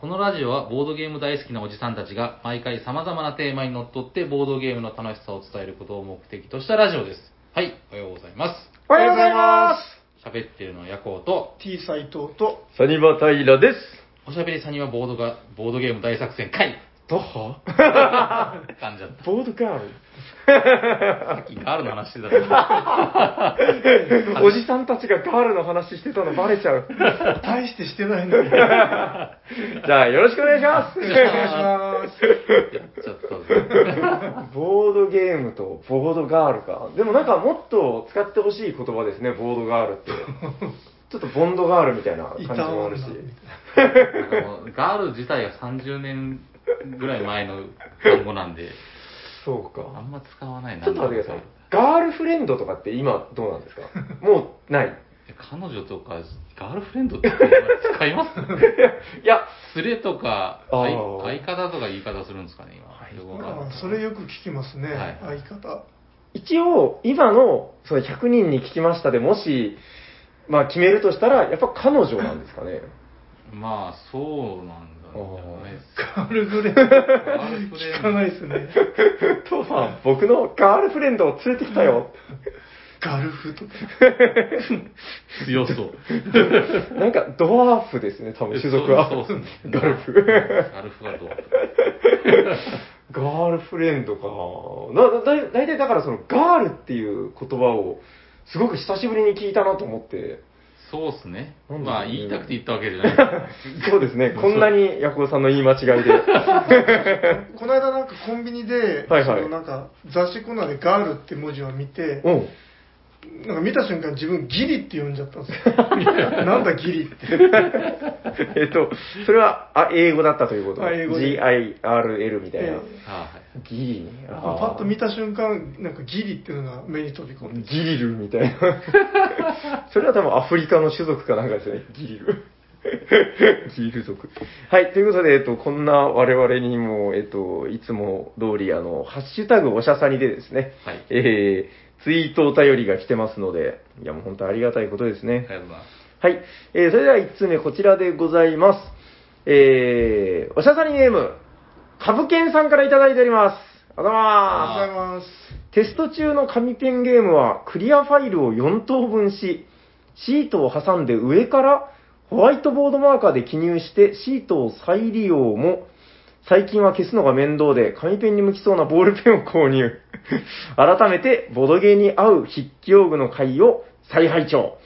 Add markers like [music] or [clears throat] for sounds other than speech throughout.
このラジオはボードゲーム大好きなおじさんたちが毎回様々なテーマにのっとってボードゲームの楽しさを伝えることを目的としたラジオです。はい、おはようございます。おはようございま喋ってるのはヤコウと、T 斎藤と、す。サニバタイラです。おしゃべりさんにはボードが、ボードゲーム大作戦会どは感じだった。ボードガーさっきガールの話してた。[laughs] おじさんたちがガールの話してたのバレちゃう。大してしてないのに。お [laughs] じゃあ、よろしくお願いします。願いします。やっちゃったぞ。ボードゲームとボードガールか。でもなんかもっと使ってほしい言葉ですね、ボードガールって。ちょっとボンドガールみたいな感じもあるし。[laughs] ガール自体が30年ぐらい前の単語なんで、そうか。あんま使わないな。ちょっと待ってください。ガールフレンドとかって今どうなんですか？もうない。彼女とか、ガールフレンドって使います？[laughs] いや、連れとかあ相ー相方とか言い方するんですかね、今。よくわかんないあそれよく聞きますね、はい相方。一応、今のその100人に聞きましたでもし、まあ決めるとしたら、やっぱ彼女なんですかね？まあ、そうなん。ガールフレンド。聞かないですね。父さん、僕のガールフレンド。を連れてきたよ。ガルフとか。強そう。なんか、ドワーフですね、多分種族は。そうそうそうガルフ。ガルフ。がどうガールフ。レンドかな。だ、だ、だいたいだからその、ガールっていう言葉を、すごく久しぶりに聞いたなと思って。そうっすね。まあ、言いたくて言ったわけじゃない。[laughs] そうですね、こんなにヤコウさんの言い間違いで。[laughs] この間なんかコンビニで、はいはいそのなんか雑誌コーナーでガールって文字を見て、うん。なんか見た瞬間自分ギリって呼んじゃったんですよ。[laughs] なんだギリって。[laughs] えっと、それは、あ、英語だったということ？あ英 ?G-I-R-L みたいな？えあギリね。パッと見た瞬間、なんかギリっていうのが目に飛び込んで。ギリルみたいな。[laughs] それは多分アフリカの種族かなんかですね。ギリル。ギリル族。はい。ということで、えっと、こんな我々にも、えっと、いつも通り、あの、ハッシュタグおしゃさにでですね、はいえー、ツイートお便りが来てますので、いやもう本当ありがたいことですね。ありがとうございます。はい。えー、それでは1つ目、こちらでございます。えー、おしゃさにネーム、カブケンさんからいただいております。ありがとうございます。ありがとうございます。テスト中の紙ペンゲームはクリアファイルを4等分し、シートを挟んで上からホワイトボードマーカーで記入してシートを再利用も、最近は消すのが面倒で紙ペンに向きそうなボールペンを購入。[laughs] 改めてボドゲーに合う筆記用具の回を再拝聴。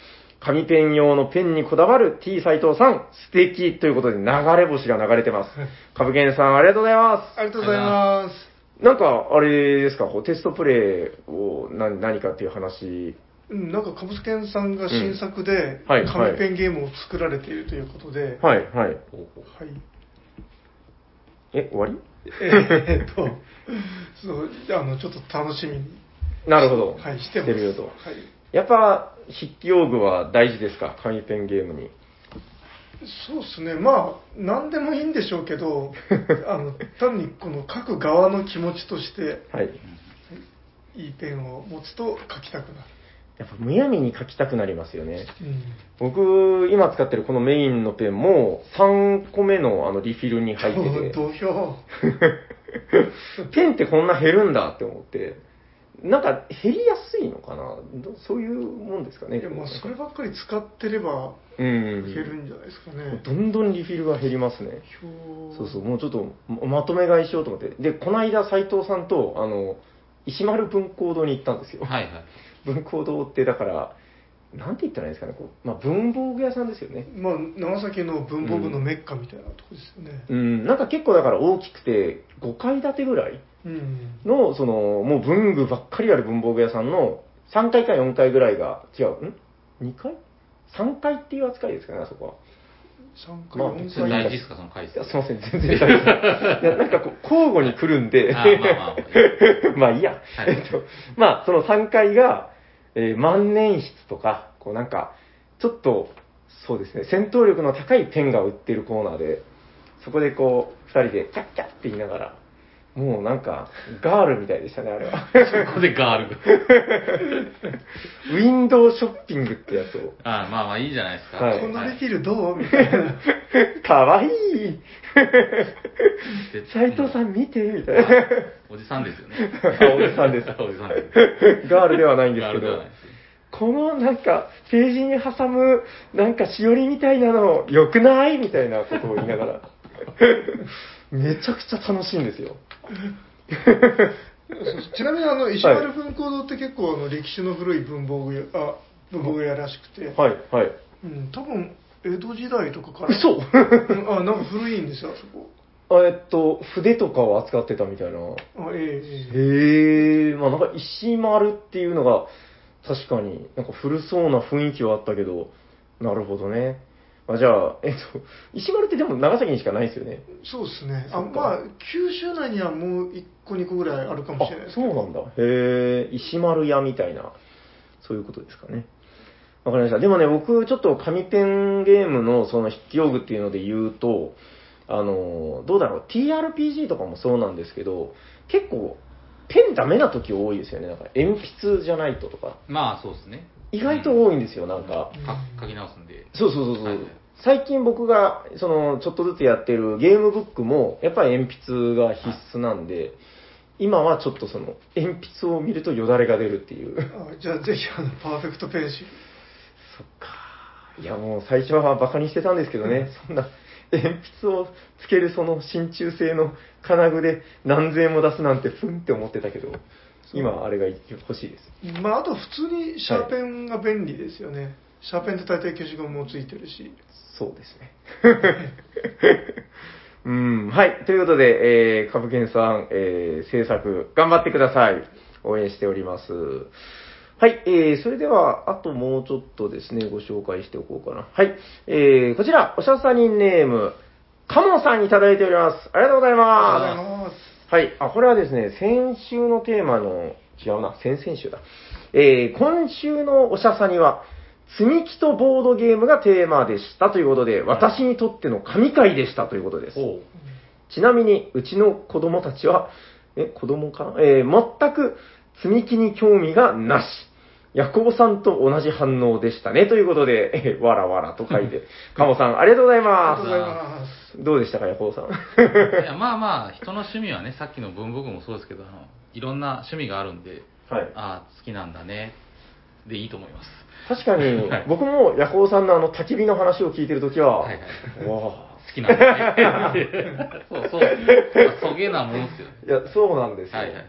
紙ペン用のペンにこだわる T 斎藤さん、素敵ということで流れ星が流れてます。[laughs] 株券さんありがとうございます。ありがとうございます。なんか、あれですか、テストプレイを何何かっていう話。うん、なんか、株券さんが新作で、はい紙ペンゲームを作られているということで、はい、はい。ほうほうはい。え、終わり？えーっと、そう、あの、ちょっと楽しみに、なるほど。はい、してます。るよと。はい。やっぱ、筆記用具は大事ですか？紙ペンゲームに。そうですね、まあ、なんでもいいんでしょうけど、[laughs] あの、単にこの書く側の気持ちとして、はい。いいペンを持つと書きたくなる。やっぱむやみに書きたくなりますよね。うん。僕、今使ってるこのメインのペンも、3個目のあのリフィルに入ってて、[laughs] 土俵。[laughs] ペンってこんな減るんだって思って、なんか減りやすいのかな？どそういうもんですかね。いや、まあ、そればっかり使ってればうん。減るんじゃないですかね。どんどんリフィルが減りますね。表そうそう、もうちょっとままとめ買いしようと思って。で、この間斎藤さんと、あの、石丸文工堂に行ったんですよ。はいはい。文工堂って、だから、なんて言ったらいいんですかね、こうまあ、文房具屋さんですよね。まあ、長崎の文房具のメッカみたいなとこですよね。うん、なんか結構だから大きくて、5階建てぐらいうん。の、その、もう文具ばっかりある文房具屋さんの3階か4階ぐらいが、違う、ん ?2 階 ?3 階っていう扱いですかね、あそこは。3まあ回、4それ回。大事ですか、その回数。すいません、全然大丈夫です。いや、なんかこう、交互に来るんで、あまあまあまあ [laughs] いいや。はいえっと、まあ、その3階が、えー万年筆とか、こうなんか、ちょっと、そうですね、戦闘力の高いペンが売ってるコーナーで、そこでこう、2人でキャッキャッって言いながら、もうなんか、ガールみたいでしたね、あれは。そこでガールが。[laughs] ウィンドウショッピングってやつを。あまあまあいいじゃないですか。はいこのレフィルどう？みたいな。[laughs] かわいい。で [laughs] 斉藤さん見てみたいな。[laughs] おじさんですよね。あおじさんです [laughs] おじさんです。ガールではないんですけどこのなんか、ページに挟む、なんかしおりみたいなの、良くない？みたいなことを言いながら、めちゃくちゃ楽しいんですよ。ちなみにあの石丸文庫堂って結構あの歴史の古い文房具屋あ文房具屋らしくて、はい、はい。うん、多分江戸時代とかから嘘うんあなんか古いんですよあそこあえっと、筆とかを扱ってたみたいな。あええええへえ、まあなんか石丸っていうのが、確かになんか古そうな雰囲気はあったけど、なるほどね。あじゃあ、えっと、石丸ってでも長崎にしかないですよね。そうですねあそっかまあ九州内にはもう1個2個ぐらいあるかもしれないあですけどそうなんだ。へえ、石丸屋みたいな、そういうことですかね。わかりました。でもね、僕、ちょっと紙ペンゲームのその筆記用具っていうので言うと、あの、どうだろう、TRPG とかもそうなんですけど、結構、ペンダメな時多いですよね。なんか、鉛筆じゃないととか。まあ、そうですね。意外と多いんですよ、なんか。か書き直すんで。そうそうそうそう。はいはい最近僕が、その、ちょっとずつやってるゲームブックも、やっぱり鉛筆が必須なんで、今はちょっとその、鉛筆を見るとよだれが出るっていう。あじゃあぜひあのパーフェクトペンシルそっか。いやもう最初はバカにしてたんですけどね、そんな、鉛筆をつけるその真鍮製の金具で何千円も出すなんてふんって思ってたけど、今あれが欲しいです。まああと普通にシャーペンが便利ですよね、シャーペンって大体消しゴムもついてるしそうですね。[laughs] うん、はい。ということで、えー、株券さん、えー、制作、頑張ってください。応援しております。はい、えー、それでは、あともうちょっとですね、ご紹介しておこうかな。はい、えー、こちら、おしゃさにネーム、カモさんいただいております。ありがとうございあます。りがとうございますはい。あ、これはですね、先週のテーマの、違うな、先々週だ。えー、今週のおしゃさには、積み木とボードゲームがテーマでしたということで、私にとっての神回でしたということです。ちなみに、うちの子供たちは、え、子供かな？えー全く積み木に興味がなし。ヤコウさんと同じ反応でしたね。ということで、えーわらわらと書いて、カモさん、ありがとうございありがとうございまますす。どうでしたか、ヤコウさん？いやまあまあ、人の趣味はね、さっきの文房具もそうですけど、あのいろんな趣味があるんで、はい。ああ、好きなんだね、でいいと思います。確かに [laughs] はい、僕もヤコウさんのあの焚き火の話を聞いてるときは、はいはいわ好きなんだね。[laughs] そうそう。そげなもんですよね。あいや、そうなんですよ。はいはい。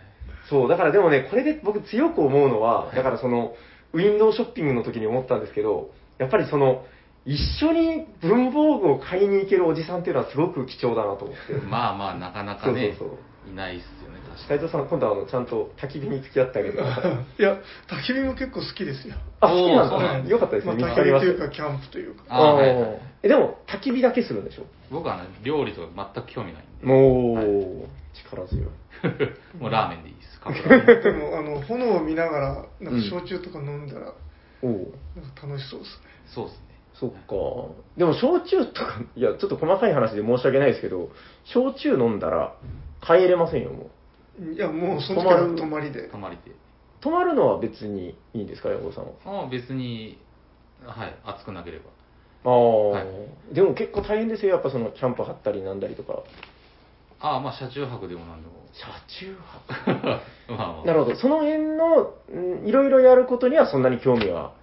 そう、だからでもね、これで僕強く思うのは、だからその、ウィンドウショッピングの時に思ったんですけど、やっぱりその、一緒に文房具を買いに行けるおじさんっていうのはすごく貴重だなと思って。まあまあ、なかなかね、そうそうそいないっすよね、確か斉藤さん、今度はあの、ちゃんと焚き火に付き合ってあげてください。[laughs] いや焚き火も結構好きですよあ、好きなんだ。そうなんですよかったですね。まあ、焚き見つかりまし火というかキャンプというかあーはいはいえ、でも、焚き火だけするんでしょ？に。僕はね、料理とか全く興味ないんで。もう、はい力強い。[laughs] もうラーメンでいいです。カップラーメンでもあの炎を見ながらなんか焼酎とか飲んだら、おおなんか楽しそうですねそうですね。そっか。でも、焼酎とか、いや、ちょっと細かい話で申し訳ないですけど、焼酎飲んだら帰れませんよ、もう。いやもうその時は泊まりで泊まりで。泊まるのは別にいいんですか、ヤコウさんは？ああ、別に、はい、暑くなければ。ああ、はいでも結構大変ですよ、やっぱそのキャンプ張ったりなんだりとか。ああ、まあ、車中泊でもなんでも。車中泊 [laughs] まあまあ。なるほど。その辺の、うんいろいろやることにはそんなに興味は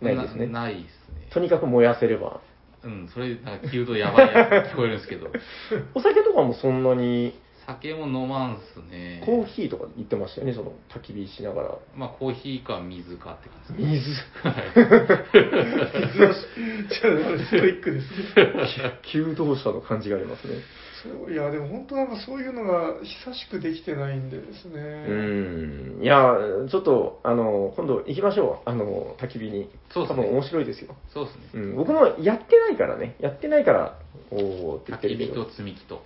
ないですね。なないですね。とにかく燃やせれば。うん、それ、なんかとやばいやつに聞こえるんですけど、[laughs] お酒とかもそんなに、酒も飲まんっすね。コーヒーとか言ってましたよね、その焚き火しながら。まあ、コーヒーか水かって感じです。水。水はじゃあストイックですね求道者の感じがありますね。そういやでも本当なんかそういうのが久しくできてないんでですねうん。いや、ちょっと、あの、今度行きましょう。あの、焚き火に。そうですね多分面白いですよ。そうですね。うん、僕もやってないからね。やってないから、おーって言って焚き火るけど。と積み木と。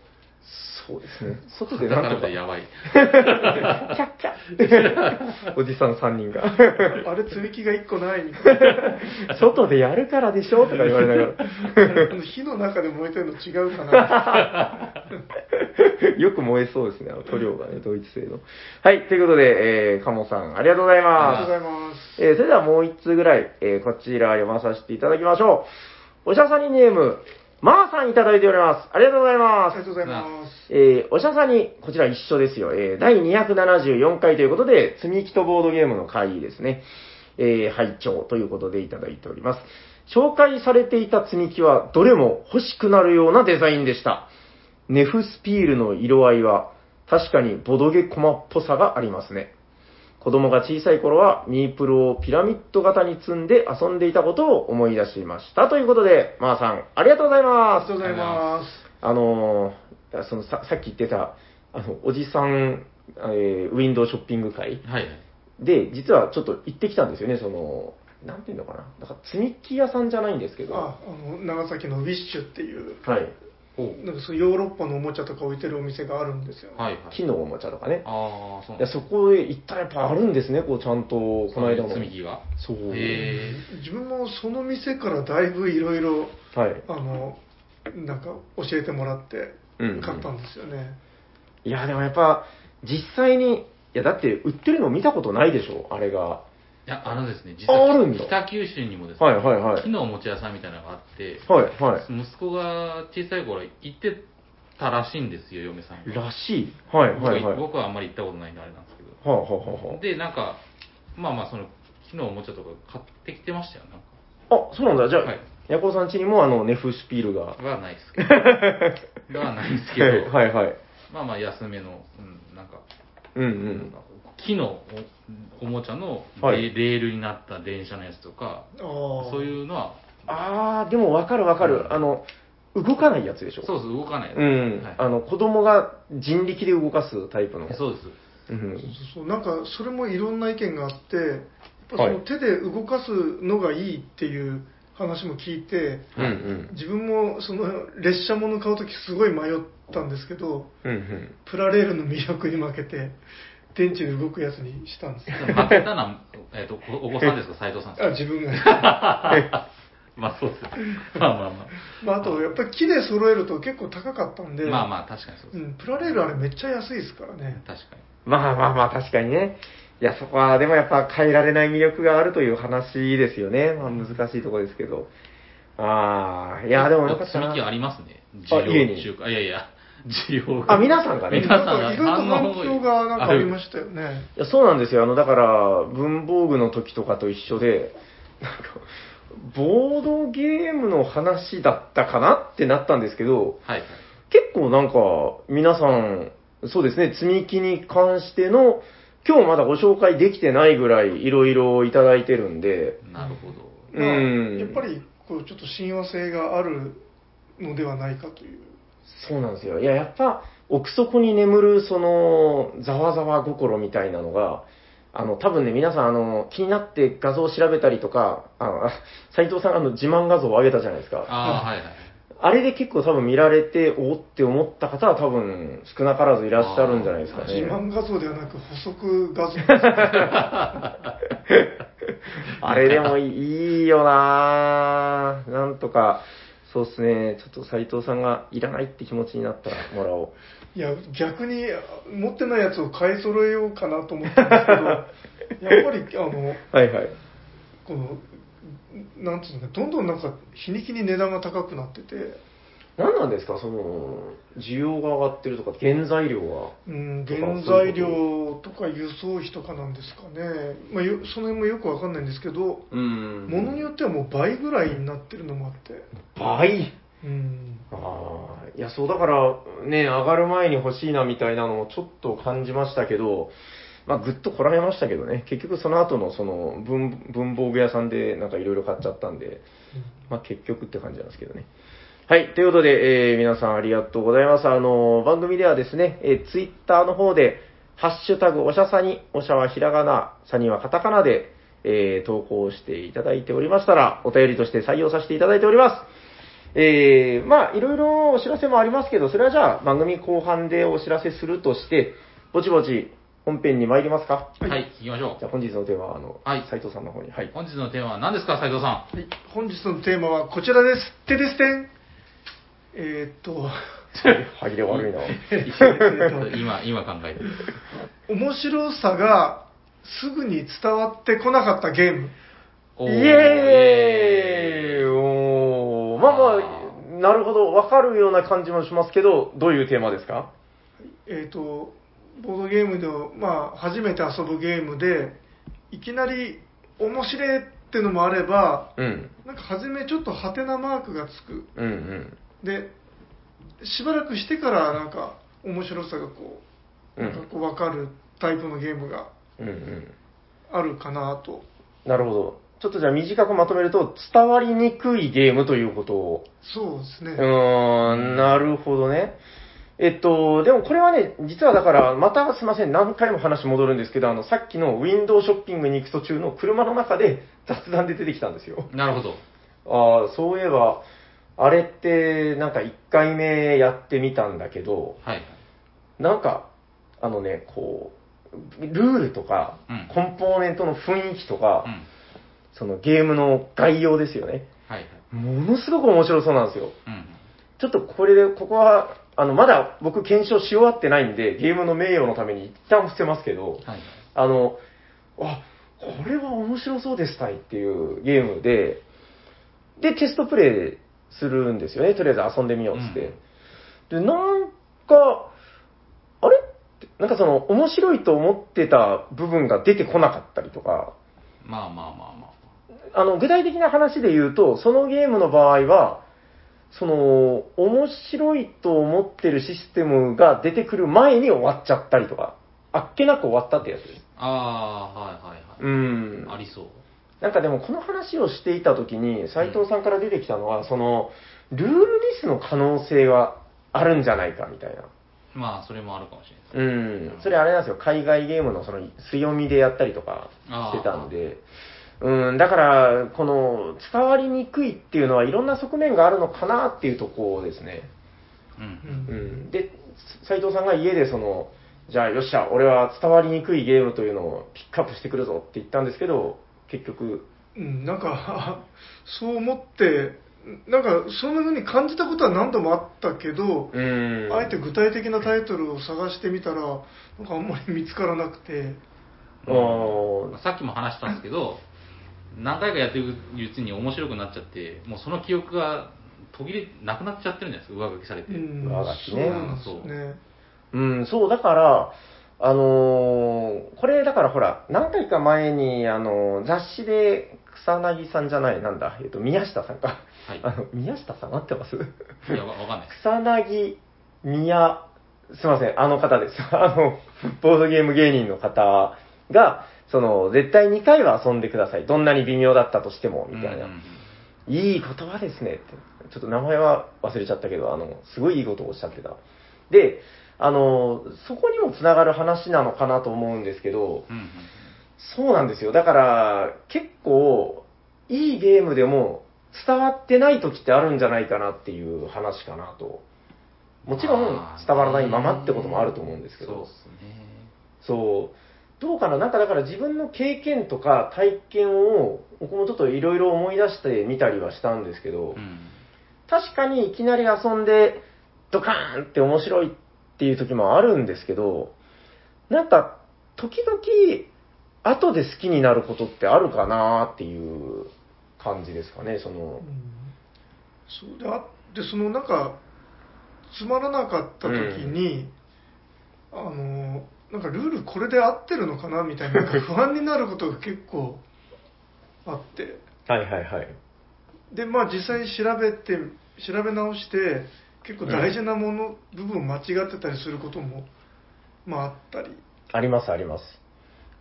そうですね。外でなんとか。だやばい。キャッキャッ [laughs] おじさん3人が。[laughs] あれ積み木が1個ない [laughs] 外でやるからでしょとか言われながあの火の中で燃えてるの違うかなら。よく燃えそうですね、あの塗料がね、ドイツ製の。はい、ということで、えー、カモさん、ありがとうございありがますとうご。ざいますえーそれではもう一通ぐらい、えーこちら読まさせていただきましょう。おしゃさにネーム、まーさんいただいております。ありがとうございあますりが。とうございます。えーおしゃさんに、こちら一緒ですよ。えー第274回ということで、積み木とボードゲームの回ですね。えー拝聴ということでいただいております。紹介されていた積み木は、どれも欲しくなるようなデザインでした。ネフスピールの色合いは、確かにボドゲコマっぽさがありますね。子供が小さい頃は、ミープルをピラミッド型に積んで遊んでいたことを思い出しました。ということで、まーさん、ありがとうございありますがとう。ございます。あのーそのささっき言ってた、あの、おじさん、えーウィンドウショッピング会はいはい。で、実はちょっと行ってきたんですよね、その、なんていうのかな。なんか積み木屋さんじゃないんですけど、あ、あの、長崎のウィッシュっていう、はい。なんかそういうヨーロッパのおもちゃとか置いてるお店があるんですよ。はいはい。木のおもちゃとかね。ああ、そういやそこへ行ったらやっぱあるんですね、こうちゃんと、この間の。積み木が。そう。へ自分もその店からだいぶいろいろ、はい。あの、なんか教えてもらってうん買ったんですよね。いや、でもやっぱ、実際に、いや、だって売ってるの見たことないでしょ、あれが。いや、あのですね、実ああるんだは北九州にもですね、はいはいはい木のおもちゃ屋さんみたいなのがあって、はい、はい。息子が小さい頃行ってたらしいんですよ、嫁さんが。らしい。はい、はい、はい。は僕僕はあんまり行ったことないんであれなんですけど。あ、はあ、はあ、はあ。で、なんか、まあまあ、その、木のおもちゃとか買ってきてましたよ、なんか。あ、そうなんだ。じゃあ、はいヤコウさん家にもあの、ネフスピールが。はないですけど。はないですけど、はい、はい。まあまあ、安めの、うん、なんか、うんうなん。木のおおもちゃのレ,、はいレールになった電車のやつとか、ああ。そういうのは、あー、でもわかるわかる。あの、動かないやつでしょ？そうそう、動かないやつ。うん。はいあの、子供が人力で動かすタイプの。そうです。うん。そうそうなんかそれもいろんな意見があって、やっぱそはいの手で動かすのがいいっていう話も聞いて、うんうん。自分もその列車もの買うときすごい迷ったんですけど、うんうん。プラレールの魅力に負けて、電池で動くやつにしたんですよ。負けたのは、えっと、おお子さんですか、斉藤さんですあか自分が。[laughs] まあそうです。まあまあままあ、あと、やっぱり木で揃えると結構高かったんで、あ。まあまあ、確かにそうです。うん、プラレールあれめっちゃ安いですからね。確かに。まあまあまあ、確かにね。いや、そこは、でもやっぱ変えられない魅力があるという話ですよね。まあ難しいところですけど。ああ、いや、でもよかったな。積み木ありますね。あ家に需要中華。いやいや、需要が。あ皆さんがね皆さんがか意外と反響がなんかありまししたよね。いや、そうなんですよ。あの、だから、文房具の時とかと一緒で、なんか、ボードゲームの話だったかなってなったんですけど、はいはい。結構なんか、皆さん、そうですね、積み木に関しての、今日まだご紹介できてないぐらいいろいろいただいてるんで、なるほど。まあ、うんやっぱりこうちょっと親和性があるのではないかという。そうなんですよ。いや、やっぱ、奥底に眠る、その、ざわざわ心みたいなのが、あの、多分ね、皆さん、あの、気になって画像を調べたりとか、あの、あ斉藤さん、あの、自慢画像を上げたじゃないですか。ああ、はいはい。あれで結構多分見られて、おおって思った方は多分少なからずいらっしゃるんじゃないですかね。自慢画像ではなく補足画像。[laughs] あれでもいいよなぁなんとか、そうっすね、ちょっと斉藤さんがいらないって気持ちになったらもらおう。いや、逆に持ってないやつを買い揃えようかなと思ったんですけど、[laughs] やっぱり、あの、はいはい。この、なんていうのか、どんどんなんか日に日に値段が高くなってて、何なんですか？その、需要が上がってるとか、原材料が。うん、とか原材料とか輸送費とかなんですかね、まあ、よその辺もよくわかんないんですけど、うん。ものによってはもう倍ぐらいになってるのもあって、倍？うん、ああ、いや、そうだから、ね、上がる前に欲しいなみたいなのもちょっと感じましたけど、まあ、ぐっとこらえましたけどね、結局その後のその文文房具屋さんでなんかいろいろ買っちゃったんで、まあ、結局って感じなんですけどね。はい。ということで、えー皆さんありがとうございます。あの、番組ではですね、えー、ツイッターの方で、ハッシュタグ、おしゃさに、おしゃはひらがな、さにはカタカナで、えー投稿していただいておりましたら、お便りとして採用させていただいております。えー、まあ、いろいろお知らせもありますけど、それはじゃあ、番組後半でお知らせするとして、ぼちぼち本編に参りますか？はい、行きましょじゃあ、本日のテーマは、あの、はい斉藤さんの方に。はい。う。本日のテーマは何ですか、斉藤さはい、本日のテーマはこちらです。てですてんえー、っと、歯切れ悪いな。ん。今、今考えてる。面白さがすぐに伝わってこなかったゲーム。おイエーイおーまあまあ、なるほど、わかるような感じもしますけど、どういうテーマですか？えっ、と、ボードゲームで、まあ、初めて遊ぶゲームで、いきなり面白いってのもあれば、うん。なんか初めちょっとハテナマークがつく。うんうん。で、しばらくしてからなんか面白さがこう、うんなんかこう分かるタイプのゲームがうんうん。あるかなと。なるほど。ちょっとじゃあ短くまとめると、伝わりにくいゲームということを。そうですね。うーん、なるほどね。えっと、でもこれはね、実はだから、またすいません、何回も話戻るんですけど、あの、さっきのウィンドウショッピングに行く途中の車の中で雑談で出てきたんですよ。なるほど。ああ、そういえば、あれって、なんか1回目やってみたんだけど、はい。なんか、あのね、こう、ルールとかうん、コンポーネントの雰囲気とかう、ん。そのゲームの概要ですよね。はいはい。ものすごく面白そうなんですよ。うん。ちょっとこれで、ここは、あの、まだ僕検証し終わってないんで、ゲームの名誉のために一旦伏せますけど、はい。あの、あ、これは面白そうですたいっていうゲームで、で、テストプレイするんですよね。とりあえず遊んでみようっつって。で、なんか、あれ？ってなんかその、面白いと思ってた部分が出てこなかったりとか、まあまあまあまあの、具体的な話で言うと、そのゲームの場合は、その、面白いと思ってるシステムが出てくる前に終わっちゃったりとか、あっけなく終わったってやつです。あ。ああ、はいはいはい。うん。ありそう。なんかでもこの話をしていた時に、斉藤さんから出てきたのは、その、ルールミスの可能性はあるんじゃないかみたいな。まあ、それもあるかもしれない。うん。それあれなんですよ、海外ゲームのその強みでやったりとかしてたんで、うん、だから、この、伝わりにくいっていうのはいろんな側面があるのかなっていうところですね。う。うんうんん。で、斉藤さんが家でその、じゃあよっしゃ、俺は伝わりにくいゲームというのをピックアップしてくるぞって言ったんですけど、結局、うん、なんか、[laughs] そう思って、なんか、そんな風に感じたことは何度もあったけど、うん。あえて具体的なタイトルを探してみたら、なんかあんまり見つからなくて、あーさっきも話したんですけど、何回かやってるうちに面白くなっちゃって、もうその記憶が途切れなくなっちゃってるんじゃないですか、上書きされて。うん、上書きねそう。うん、そう、だから、あのーこれだからほら、何回か前に、あのー雑誌で草薙さんじゃない、なんだ、えっと、宮下さんか。はいあの、宮下さん合ってます？いや、わわかんない。草薙宮、すいません、あの方です。[laughs] あの、ボードゲーム芸人の方が、その、絶対2回は遊んでください。どんなに微妙だったとしても、みたいな。いい言葉ですねって。ちょっと名前は忘れちゃったけど、あの、すごいいいことをおっしゃってた。で、あの、そこにもつながる話なのかなと思うんですけど、うんうんそうなんですよ。だから、結構、いいゲームでも伝わってない時ってあるんじゃないかなっていう話かなと。もちろんまあ伝わらないままってこともあると思うんですけどそうっ。すね。そう。どうかな？なんかだから自分の経験とか体験を、僕もちょっといろいろ思い出してみたりはしたんですけど、うん。確かにいきなり遊んで、ドカーンって面白いっていう時もあるんですけど、なんか、時々、後で好きになることってあるかなっていう感じですかね、その。う、ん。そうであでそのなんかつまらなかった時に、あのなんかルールこれで合ってるのかなみたいなな不安になることが結構あって。はいはいはい。でまあ実際調べて調べ直して結構大事なもの、部分間違ってたりすることもまああったりありますあります。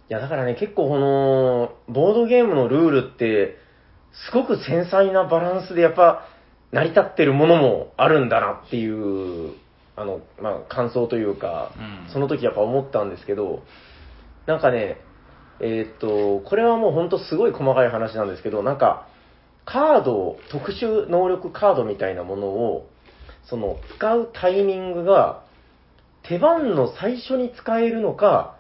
いやだからね、結構この、ボードゲームのルールって、すごく繊細なバランスでやっぱ、成り立ってるものもあるんだなっていう、あの、まあ、感想というか、うんその時やっぱ思ったんですけど、なんかね、えーっと、これはもうほんとすごい細かい話なんですけど、なんか、カードを、特殊能力カードみたいなものを、その、使うタイミングが、手番の最初に使えるのか、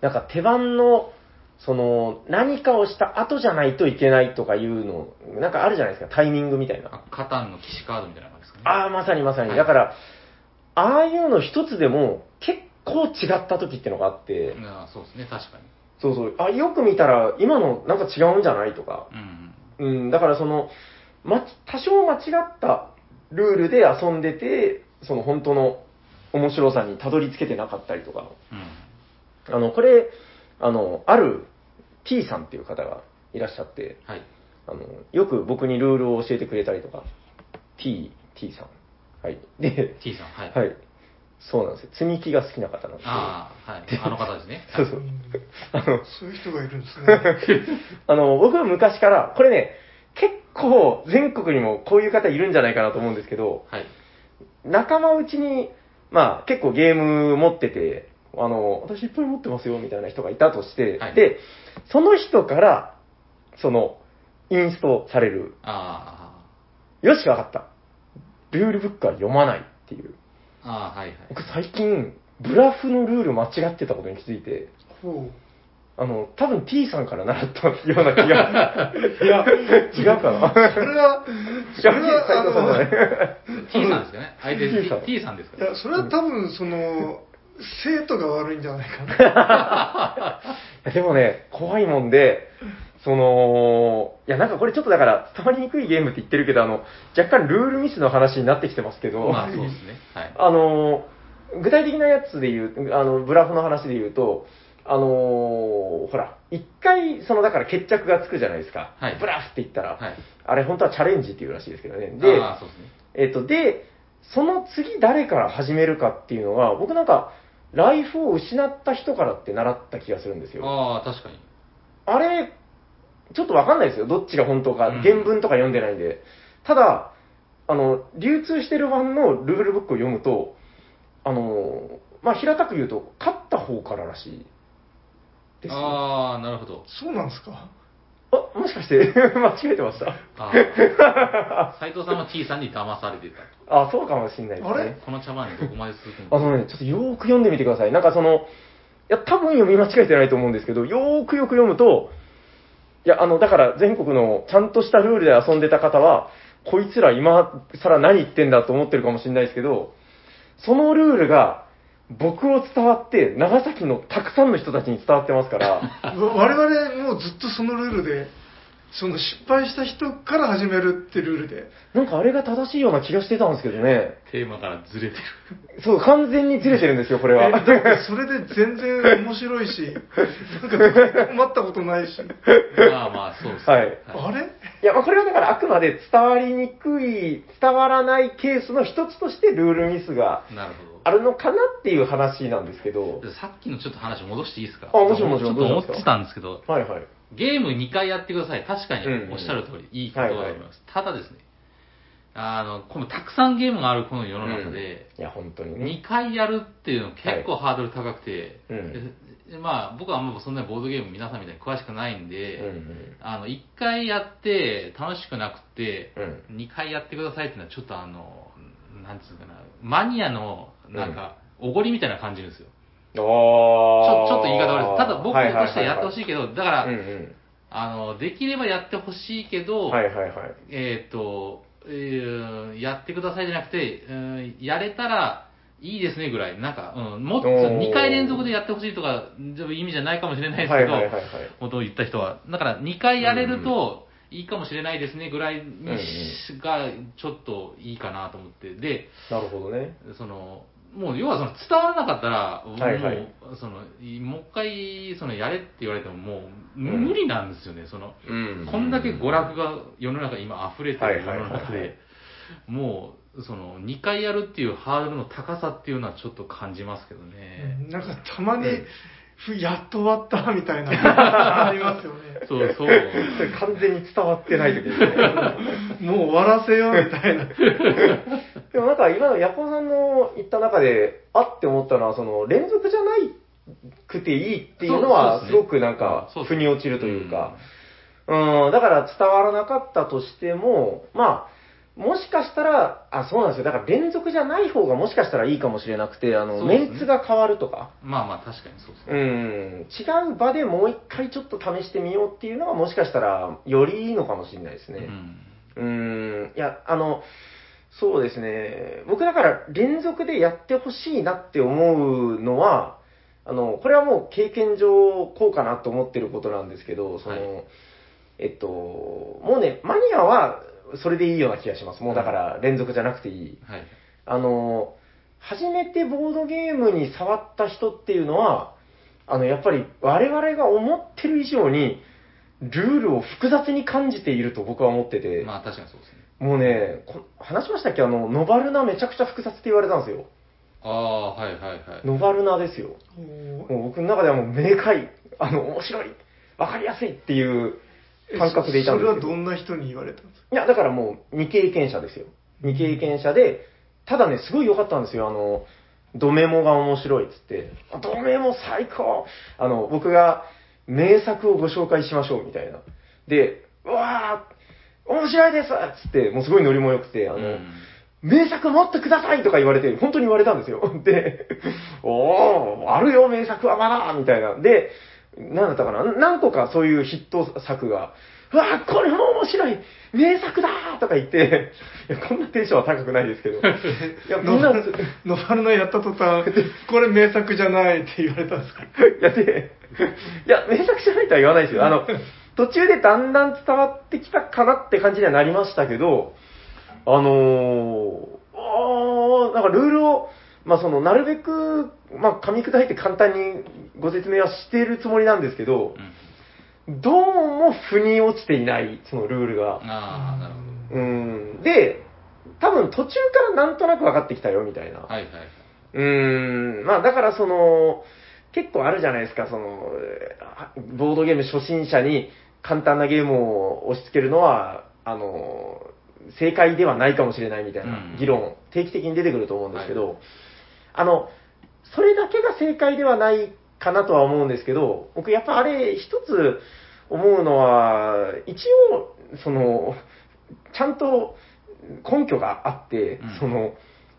なんか手番の、その、何かをした後じゃないといけないとかいうの、なんかあるじゃないですか、タイミングみたいな。あカタンの騎士カードみたいな感じですかね。ああ、まさにまさに。はいだから、ああいうの一つでも結構違った時ってのがあって、あそうですね、確かに。そうそう、あ、よく見たら今のなんか違うんじゃないとか。うんうん。うん、だからその、ま、多少間違ったルールで遊んでて、その本当の面白さにたどり着けてなかったりとか、うん。あの、これ、あの、ある T さんっていう方がいらっしゃって、はい。あの、よく僕にルールを教えてくれたりとか、T、T さん。はい。で、T さん、はい。はい。そうなんですよ。積み木が好きな方なんですよ。ああ、はい。あの方ですね。[laughs] そうそうう。んあの、そういう人がいるんですね。[laughs] あの、僕は昔から、これね、結構全国にもこういう方いるんじゃないかなと思うんですけど、はい。仲間内に、まあ結構ゲーム持ってて、あの、私いっぱい持ってますよみたいな人がいたとして、はいで、その人から、その、インストされる。あよし、わかった。ルールブックは読まないっていう。あ、ああ、はいはい。僕最近、ブラフのルール間違ってたことに気づいて、ほあの、多分 T さんから習ったような気が。[laughs] いや、違うかな。う。それは、それいや、斉は、藤さんじゃない。T さんですかね。相手 T さん T, T さんですかあの、いら。や、それは多分、その、生徒が悪いんじゃないかな。[laughs] いやでもね、怖いもんで、その、いや、なんかこれちょっとだから、伝わりにくいゲームって言ってるけど、あの、若干ルールミスの話になってきてますけど、まあそうですね。はい。あの、具体的なやつで言う、あの、ブラフの話で言うと、あのほら、一回、その、だから決着がつくじゃないですか。はいブラフって言ったら、はい。あれ本当はチャレンジっていうらしいですけどね。で、そうですね。えっと、で、その次誰から始めるかっていうのが、僕なんか、ライフを失った人からって習った気がするんですよ。ああ、確かに。あれ、ちょっとわかんないですよ。どっちが本当か。うん原文とか読んでないんで。ただ、あの、流通してる版のルールブックを読むと、あの、まあ、平たく言うと、勝った方かららしいです、ね。あああ、なるほど。そうなんですか？もしかして、[laughs] 間違えてました？ああ。[laughs] 斉藤さんは T さんに騙されてた。あ、そうかもしれないですね。あれ？この茶番にどこまで続くんあのね、ちょっとよーく読んでみてください。なんかその、いや、多分読み間違えてないと思うんですけど、よーくよく読むと、いや、あの、だから全国のちゃんとしたルールで遊んでた方は、こいつら今更何言ってんだと思ってるかもしれないですけど、そのルールが僕を伝わって、長崎のたくさんの人たちに伝わってますから、[laughs] わ我々もうずっとそのルールで、その失敗した人から始めるってルールで。なんかあれが正しいような気がしてたんですけどね。テーマからずれてる。そう、完全にずれてるんですよ、これは。えだってそれで全然面白いし、なんか困ったことないし。まあまあ、そうですね。はいあれ？いや、まあこれはだからあくまで伝わりにくい、伝わらないケースの一つとしてルールミスがなるほど。あるのかなっていう話なんですけど、でさっきのちょっと話戻していいですか？あもちろんもちろんちょっと思ってたんですけど、はいはい。ゲーム2回やってください。確かに。おっしゃる通り、いいことだと思い。ます。ただですね、あの、このたくさんゲームがあるこの世の中で、いや、本当にね。2回やるっていうの結構ハードル高くて、まあ僕はあんまそんなにボードゲーム皆さんみたいに詳しくないんで、あの、1回やって楽しくなくて、うん。2回やってくださいっていうのはちょっとあの、なんつうかな、マニアの、なんか、おごりみたいな感じですよ。ちあーょちょっと言い方悪いです。ただ僕としてはやってほしいけど、だから、うんうん。あの、できればやってほしいけど、はいはいはい。えっ、と、えーやってくださいじゃなくて、うんやれたらいいですねぐらい、なんか、うん、もっとおー2回連続でやってほしいとか、意味じゃないかもしれないですけど、はいはいはいはい。元を言った人は。だから2回やれるといいかもしれないですねぐらいにうんうんがちょっといいかなと思って。で、なるほどね。その、もう要はその伝わらなかったら、はいはい。もう、その、いもう一回、その、やれって言われてももう、ん無理なんですよね、その、うん。こんだけ娯楽が世の中に今溢れてる世のはいはいはいはい。中で、もう、その、2回やるっていうハードルの高さっていうのはちょっと感じますけどね。うん。なんかたまに、ふやっと終わったみたいな、[laughs] ありますよね。そうそう。完全に伝わってない時ですね。[laughs] もう終わらせようみたいな。[laughs] でもなんか今のヤコさんの言った中で、あって思ったのは、その連続じゃないくていいっていうのは、すごくなんか腑に落ちるというか、うん、だから伝わらなかったとしても、まあ、もしかしたら、あ、そうなんですよ。だから連続じゃない方がもしかしたらいいかもしれなくて、あの、そうですねメンツが変わるとか、まあまあ確かにそうそう。うん、違う場でもう一回ちょっと試してみようっていうのがもしかしたらよりいいのかもしれないですね。うんうーん、いや、あの、そうですね。僕だから連続でやってほしいなって思うのは、あの、これはもう経験上こうかなと思ってることなんですけど、その、はいえっと、もうね、マニアはそれでいいような気がします。もうだから連続じゃなくていい。はい。あの、初めてボードゲームに触った人っていうのは、あの、やっぱり我々が思ってる以上に、ルールを複雑に感じていると僕は思ってて、まあ確かにそうですね。もうね、こ話しましたっけ？あの、ノバルナめちゃくちゃ複雑って言われたんですよ。ああ、はいはいはい。ノバルナですよ。もう僕の中ではもう明快、あの、面白い、わかりやすいっていう感覚でいたんですけど。そそれはどんな人に言われたんですか？いや、だからもう未経験者ですよ。未経験者で、ただね、すごい良かったんですよ。あの、ドメモが面白いっつって、あドメモ最高あの、僕が名作をご紹介しましょうみたいな。で、うわー、面白いですっつって、もうすごいノリも良くて、あの、うん名作持ってくださいとか言われて、本当に言われたんですよ。で、おー、あるよ、名作はまだみたいな。で、なんだったかな？何個かそういうヒット作が、うわこれも面白い！名作だ！とか言って、いや、こんなテンションは高くないですけど、[laughs] いや、みんな、いノバルナやった途端、[laughs] これ名作じゃないって言われたんですか？や、で、いや、名作じゃないとは言わないですよ。あの、途中でだんだん伝わってきたかなって感じにはなりましたけど、あのー、あーなんかルールを、まあその、なるべく、まあ噛み砕いて簡単にご説明はしているつもりなんですけどう、んどうも腑に落ちていない、そのルールが。ああ、なるほど。うん。で、多分途中からなんとなく分かってきたよ、みたいな。はいはい。うーん、まあだからその、結構あるじゃないですか、その、あボードゲーム初心者に簡単なゲームを押し付けるのは、あの、正解ではないかもしれないみたいなうん議論、定期的に出てくると思うんですけど、はあの、それだけが正解ではないかなとは思うんですけど、僕やっぱあれ一つ思うのは、一応、その、ちゃんと根拠があって、うんその、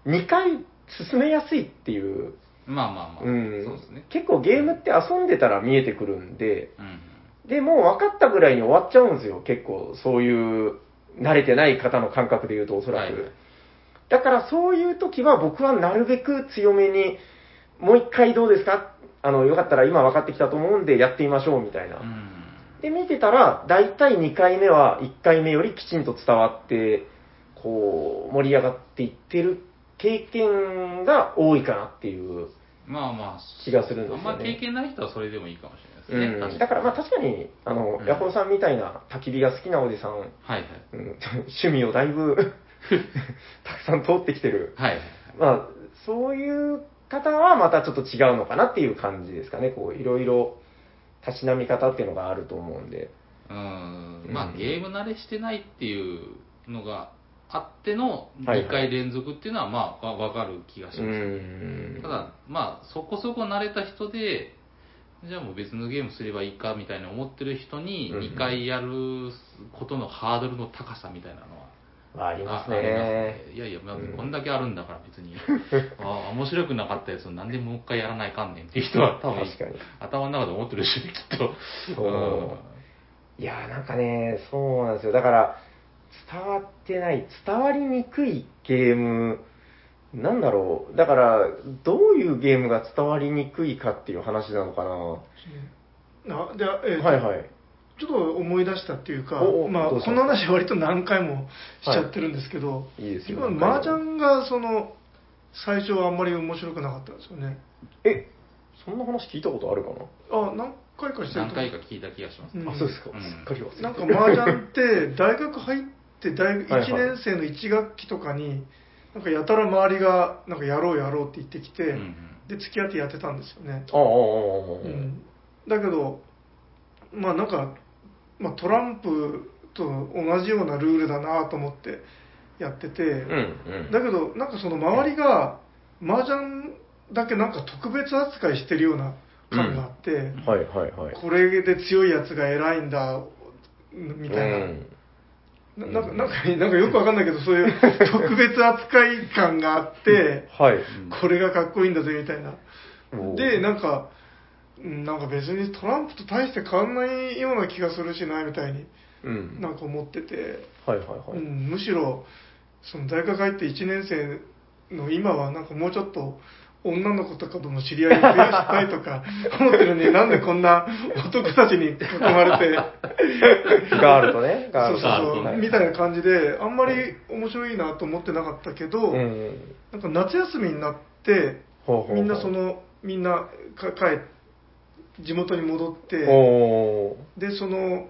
2回進めやすいっていう、まあまあまあ、うんそうですね。結構ゲームって遊んでたら見えてくるんで、うん。で、もう分かったぐらいに終わっちゃうんですよ、結構、そういう、慣れてない方の感覚で言うと、おそらく。はいはいだからそういう時は僕はなるべく強めに、もう一回どうですか？あの、よかったら今分かってきたと思うんでやってみましょうみたいな。うん。で、見てたら、だいたい2回目は1回目よりきちんと伝わって、こう、盛り上がっていってる経験が多いかなっていう。まあまあ、気がするんですよねあんま経験ない人はそれでもいいかもしれないですね。確うん、だからまあ確かに、あの、うんヤコウさんみたいな焚き火が好きなおじさん、はいはい。うん、[laughs] 趣味をだいぶ [laughs] たくさん通ってきてる。はい。まあ、そういう方はまたちょっと違うのかなっていう感じですかね。こう、いろいろ、たしなみ方っていうのがあると思うんで。うん。まあ、うんゲーム慣れしてないっていうのがあってのはいはい2回連続っていうのは、まあ、わわかる気がしうます。ん。ただ、まあ、そこそこ慣れた人で、じゃあもう別のゲームすればいいかみたいな思ってる人にうん2回やることのハードルの高さみたいなのはまあ、ありますあありますね。ねいやいや、こんだけあるんだから別に、[laughs] ああ、面白くなかったやつをなんでもう一回やらないかんねんっていう人は多分確かに。頭の中で思ってるしね、きっと。そういやーなんかね、そうなんですよ。だから、伝わってない、伝わりにくいゲーム、なんだろう。だから、どういうゲームが伝わりにくいかっていう話なのかな。えーはいはい。ちょっと思い出したっていうかまあ、この話割と何回もしちゃってるんですけど、い。いです麻雀がその最初はあんまり面白くなかったんですよね。え、そんな話聞いたことあるかな、あ、何回かしてる何と回か聞いた気がします。うん。あ、そうですか。うん。すっかり忘れて。なんか麻雀って大学入って大学はいはい。1年生の1学期とかになんかやたら周りがなんかやろうやろうって言ってきて、うんうん。で付き合ってやってたんですよね、ああ、ああ、ああ、うん、だけどまあなんか、まあ、トランプと同じようなルールだなと思ってやってて、うん、うん。だけどなんかその周りが麻雀だけなんか特別扱いしてるような感があって、はいはいはい。これで強いやつが偉いんだみたいな、うん。ななんかなんかなんかよくわかんないけどそういう特別扱い感があって [laughs] はい。これがかっこいいんだぜみたいな。でなんかうんなんか別にトランプと大して変わんないような気がするしなみたいにうん。なんか思ってて、はいはいはい。うん、むしろその大学入って1年生の今はなんかもうちょっと女の子とかとの知り合いを増やしたいとか [laughs] 思ってるのになんでこんな [laughs] 男たちに囲まれてガールとね、ガールと。そうそうそう、ガールとねみたいな感じであんまり面白いなと思ってなかったけど、うん。なんか夏休みになってみんなそのみんなか帰地元に戻って。でその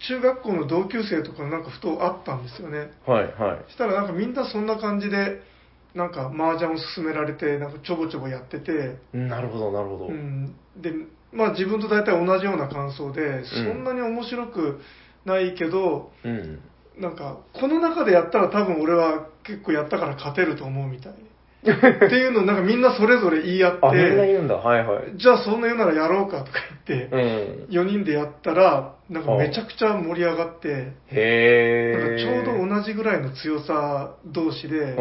中学校の同級生とかなんかふと会ったんですよねはいはい。したらなんかみんなそんな感じでなんか麻雀を勧められてなんかちょぼちょぼやってて、なるほど、なるほど。うん、でまあ自分と大体同じような感想でそんなに面白くないけど、うん。なんかこの中でやったら多分俺は結構やったから勝てると思うみたいにっていうのをなんかみんなそれぞれ言い合っあ、みんなて言うんだ。はいはい。じゃあそんな言うならやろうかとか言って、うん。4人でやったらなんかめちゃくちゃ盛り上がって、なんかへちょうー。ど同じぐらいの強さ同士で。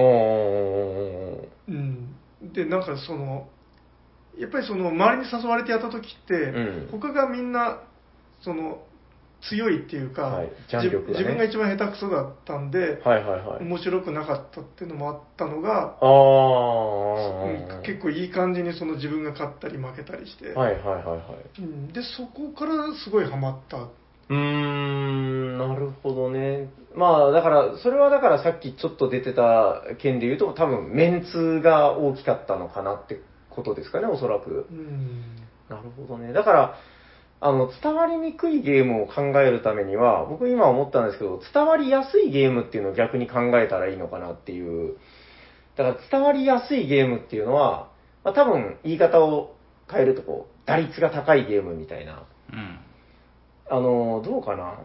うん、でなんかそのやっぱりその周りに誘われてやった時って、うん他がみんなその強いっていうか、はいね自分が一番下手くそだったんで、はいはいはい。面白くなかったっていうのもあったのが、結構いい感じにその自分が勝ったり負けたりして、はいはいはいはい。うんでそこからすごいハマった。うーん、なるほどね。まあ、だから、それはだからさっきちょっと出てた件で言うと、多分メンツが大きかったのかなってことですかね、おそらくう。んなるほどね。だから、あの、伝わりにくいゲームを考えるためには、僕今思ったんですけど、伝わりやすいゲームっていうのを逆に考えたらいいのかなっていう。だから伝わりやすいゲームっていうのは、まあ、多分言い方を変えるとこう、打率が高いゲームみたいな。うん。あの、どうかな？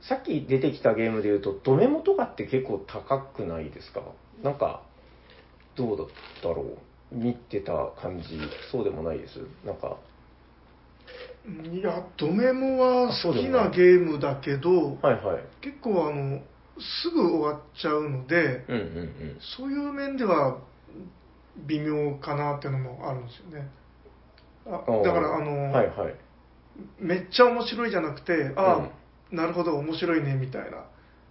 さっき出てきたゲームで言うと、ドメモとかって結構高くないですか？なんか、どうだったろう？見てた感じ、そうでもないです。なんか、いや、ドメモは好きなゲームだけど、はいはい。結構あの、すぐ終わっちゃうので、うんうんうん。そういう面では微妙かなっていうのもあるんですよね。あだからあの、はいはい。めっちゃ面白いじゃなくて、ああ、なるほど、面白いねみたいな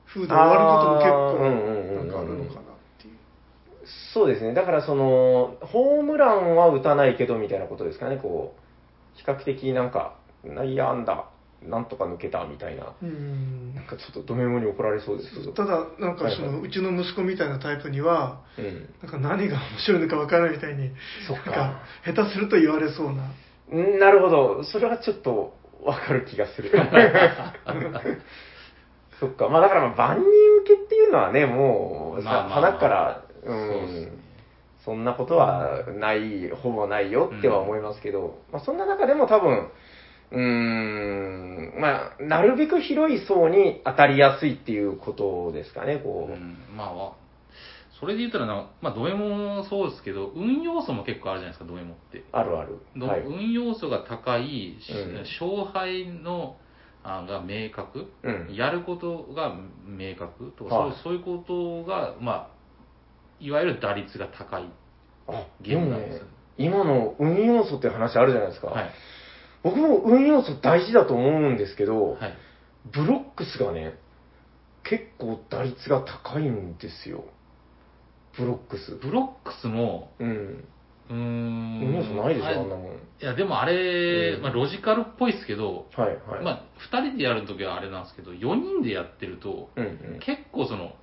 風で終わることも結構なんかあるのかなっていう。そうですね。だからその、ホームランは打たないけどみたいなことですかね。こう、比較的なんか、内野安打、なんとか抜けたみたいな。うんなんかちょっとドメモに怒られそうですけど。ただ、なんかその、はいはうちの息子みたいなタイプには、うん。なんか何が面白いのか分からないみたいに、そっかなんか下手すると言われそうな。うんなるほど。それはちょっとわかる気がする。[laughs] そっか。まあだからまあ万人受けっていうのはね、もうさ、まあまあまあ花から、うそうんね、そんなことはない、ほぼないよっては思いますけど、まあそんな中でも多分、うーん、まあ、なるべく広い層に当たりやすいっていうことですかね、こう。うん、まあわ、それで言ったらな、まあ、ド M もそうですけど、運要素も結構あるじゃないですか、ド M って。あるある。どはい。運要素が高い、しうん勝敗のあが明確、うんやることが明確とか、はいそうそういうことが、まあ、いわゆる打率が高い。あ、ゲームなんです今の運要素って話あるじゃないですか。はい。僕も運要素大事だと思うんですけど、はい。ブロックスがね、結構打率が高いんですよ。ブロックス。ブロックスも、うん。うーん。運要素ないでしょ、あんなもん。いや、でもあれ、うんまあ、ロジカルっぽいですけど、はいはい。まあ、2人でやるときはあれなんですけど、4人でやってると、うんうん。結構その、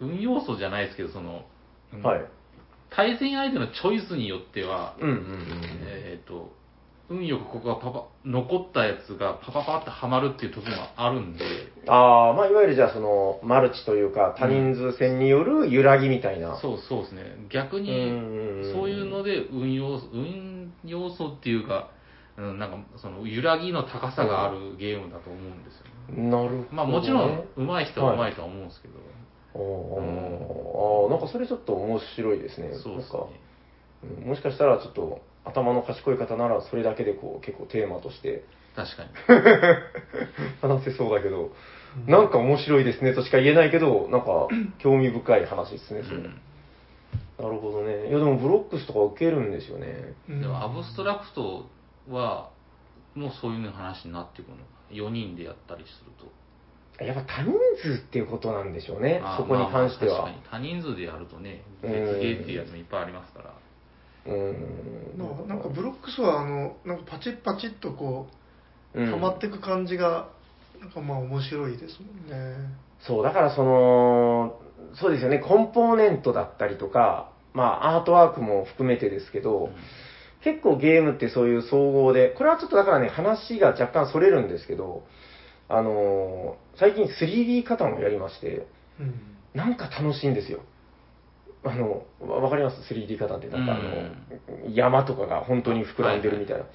運要素じゃないですけど、その、うんはい。対戦相手のチョイスによっては、うんうんうん。えっ、と、運よくここがパパ、残ったやつがパパパってはまるっていう時もあるんで、ああ、まあいわゆるじゃあその、マルチというか、多人数戦による揺らぎみたいな。そうそうですね。逆に、うんそういうので運用、運要素っていうか、うん、なんかその揺らぎの高さがあるゲームだと思うんですよね。なるほど、ね。まあもちろん上手い人は上手いとは思うんですけど、おーあーなんかそれちょっと面白いですね。そうですねなんか。うんもしかしたらちょっと頭の賢い方ならそれだけでこう結構テーマとして確かに。[laughs] 話せそうだけど、なんか面白いですねとしか言えないけど、なんか [clears throat] 興味深い話ですね、それ。うんなるほどね。いやでもブロックスとか受けるんですよね。うんでもアブストラクトは、もうそういう話になってくるのか。4人でやったりすると。やっぱ多人数っていうことなんでしょうねあ、そこに関しては。まあまあ確かに多人数でやるとね、別うんゲーっていうやつもいっぱいありますから。うん。まあなんかブロックスはあのなんかパチッパチッとこううん溜まっていく感じがなんかまあ面白いですもんねそう、だからその、そうですよね、コンポーネントだったりとか、まあアートワークも含めてですけど、結構ゲームってそういう総合で、これはちょっとだからね、話が若干それるんですけど、あのー最近 3D カタンをやりまして、うんなんか楽しいんですよ。あの、わわかります ?3D カタンってなんかあの、山とかが本当に膨らんでるみたいな。い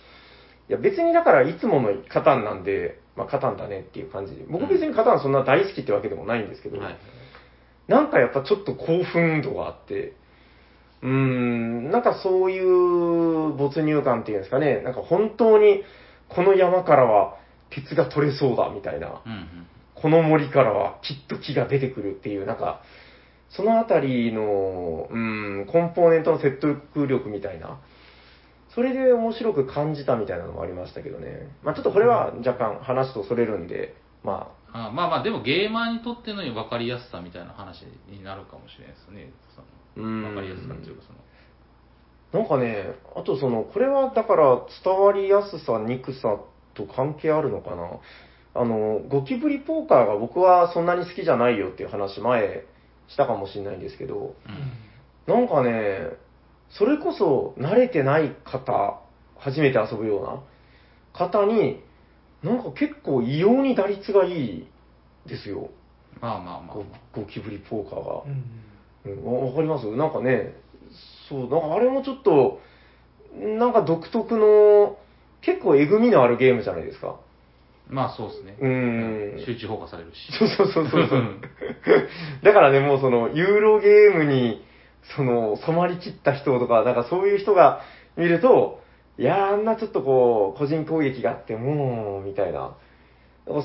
や別にだからいつものカタンなんで、まあカタンだねっていう感じで、僕別にカタンそんな大好きってわけでもないんですけど、はい。なんかやっぱちょっと興奮度があって、うーん、なんかそういう没入感っていうんですかね、なんか本当にこの山からは鉄が取れそうだみたいな、うんうん。この森からはきっと木が出てくるっていう、なんか、そのあたりの、うん、コンポーネントの説得力みたいな、それで面白く感じたみたいなのもありましたけどね。まあちょっとこれは若干話とそれるんで、まあ、あまあまあ、でもゲーマーにとっての分かりやすさみたいな話になるかもしれないですね。そのうん分かりやすさっていうか、その。なんかね、あとその、これはだから伝わりやすさ、憎さと関係あるのかな。あの、ゴキブリポーカーが僕はそんなに好きじゃないよっていう話前したかもしれないんですけど、うんなんかね、それこそ慣れてない方、初めて遊ぶような方に、なんか結構異様に打率がいいですよ。まあまあまあゴまあ。ゴキブリポーカーがう。んうん、かります？なんかね、そう、なんかあれもちょっと、なんか独特の、結構えぐみのあるゲームじゃないですか。まあそうですね。うん集中放火されるし。そうそうそうそう。[laughs] だからね、もうその、ユーロゲームに、その、染まりきった人とか、なんかそういう人が見ると、いやー、あんなちょっとこう、個人攻撃があって、もう、みたいな。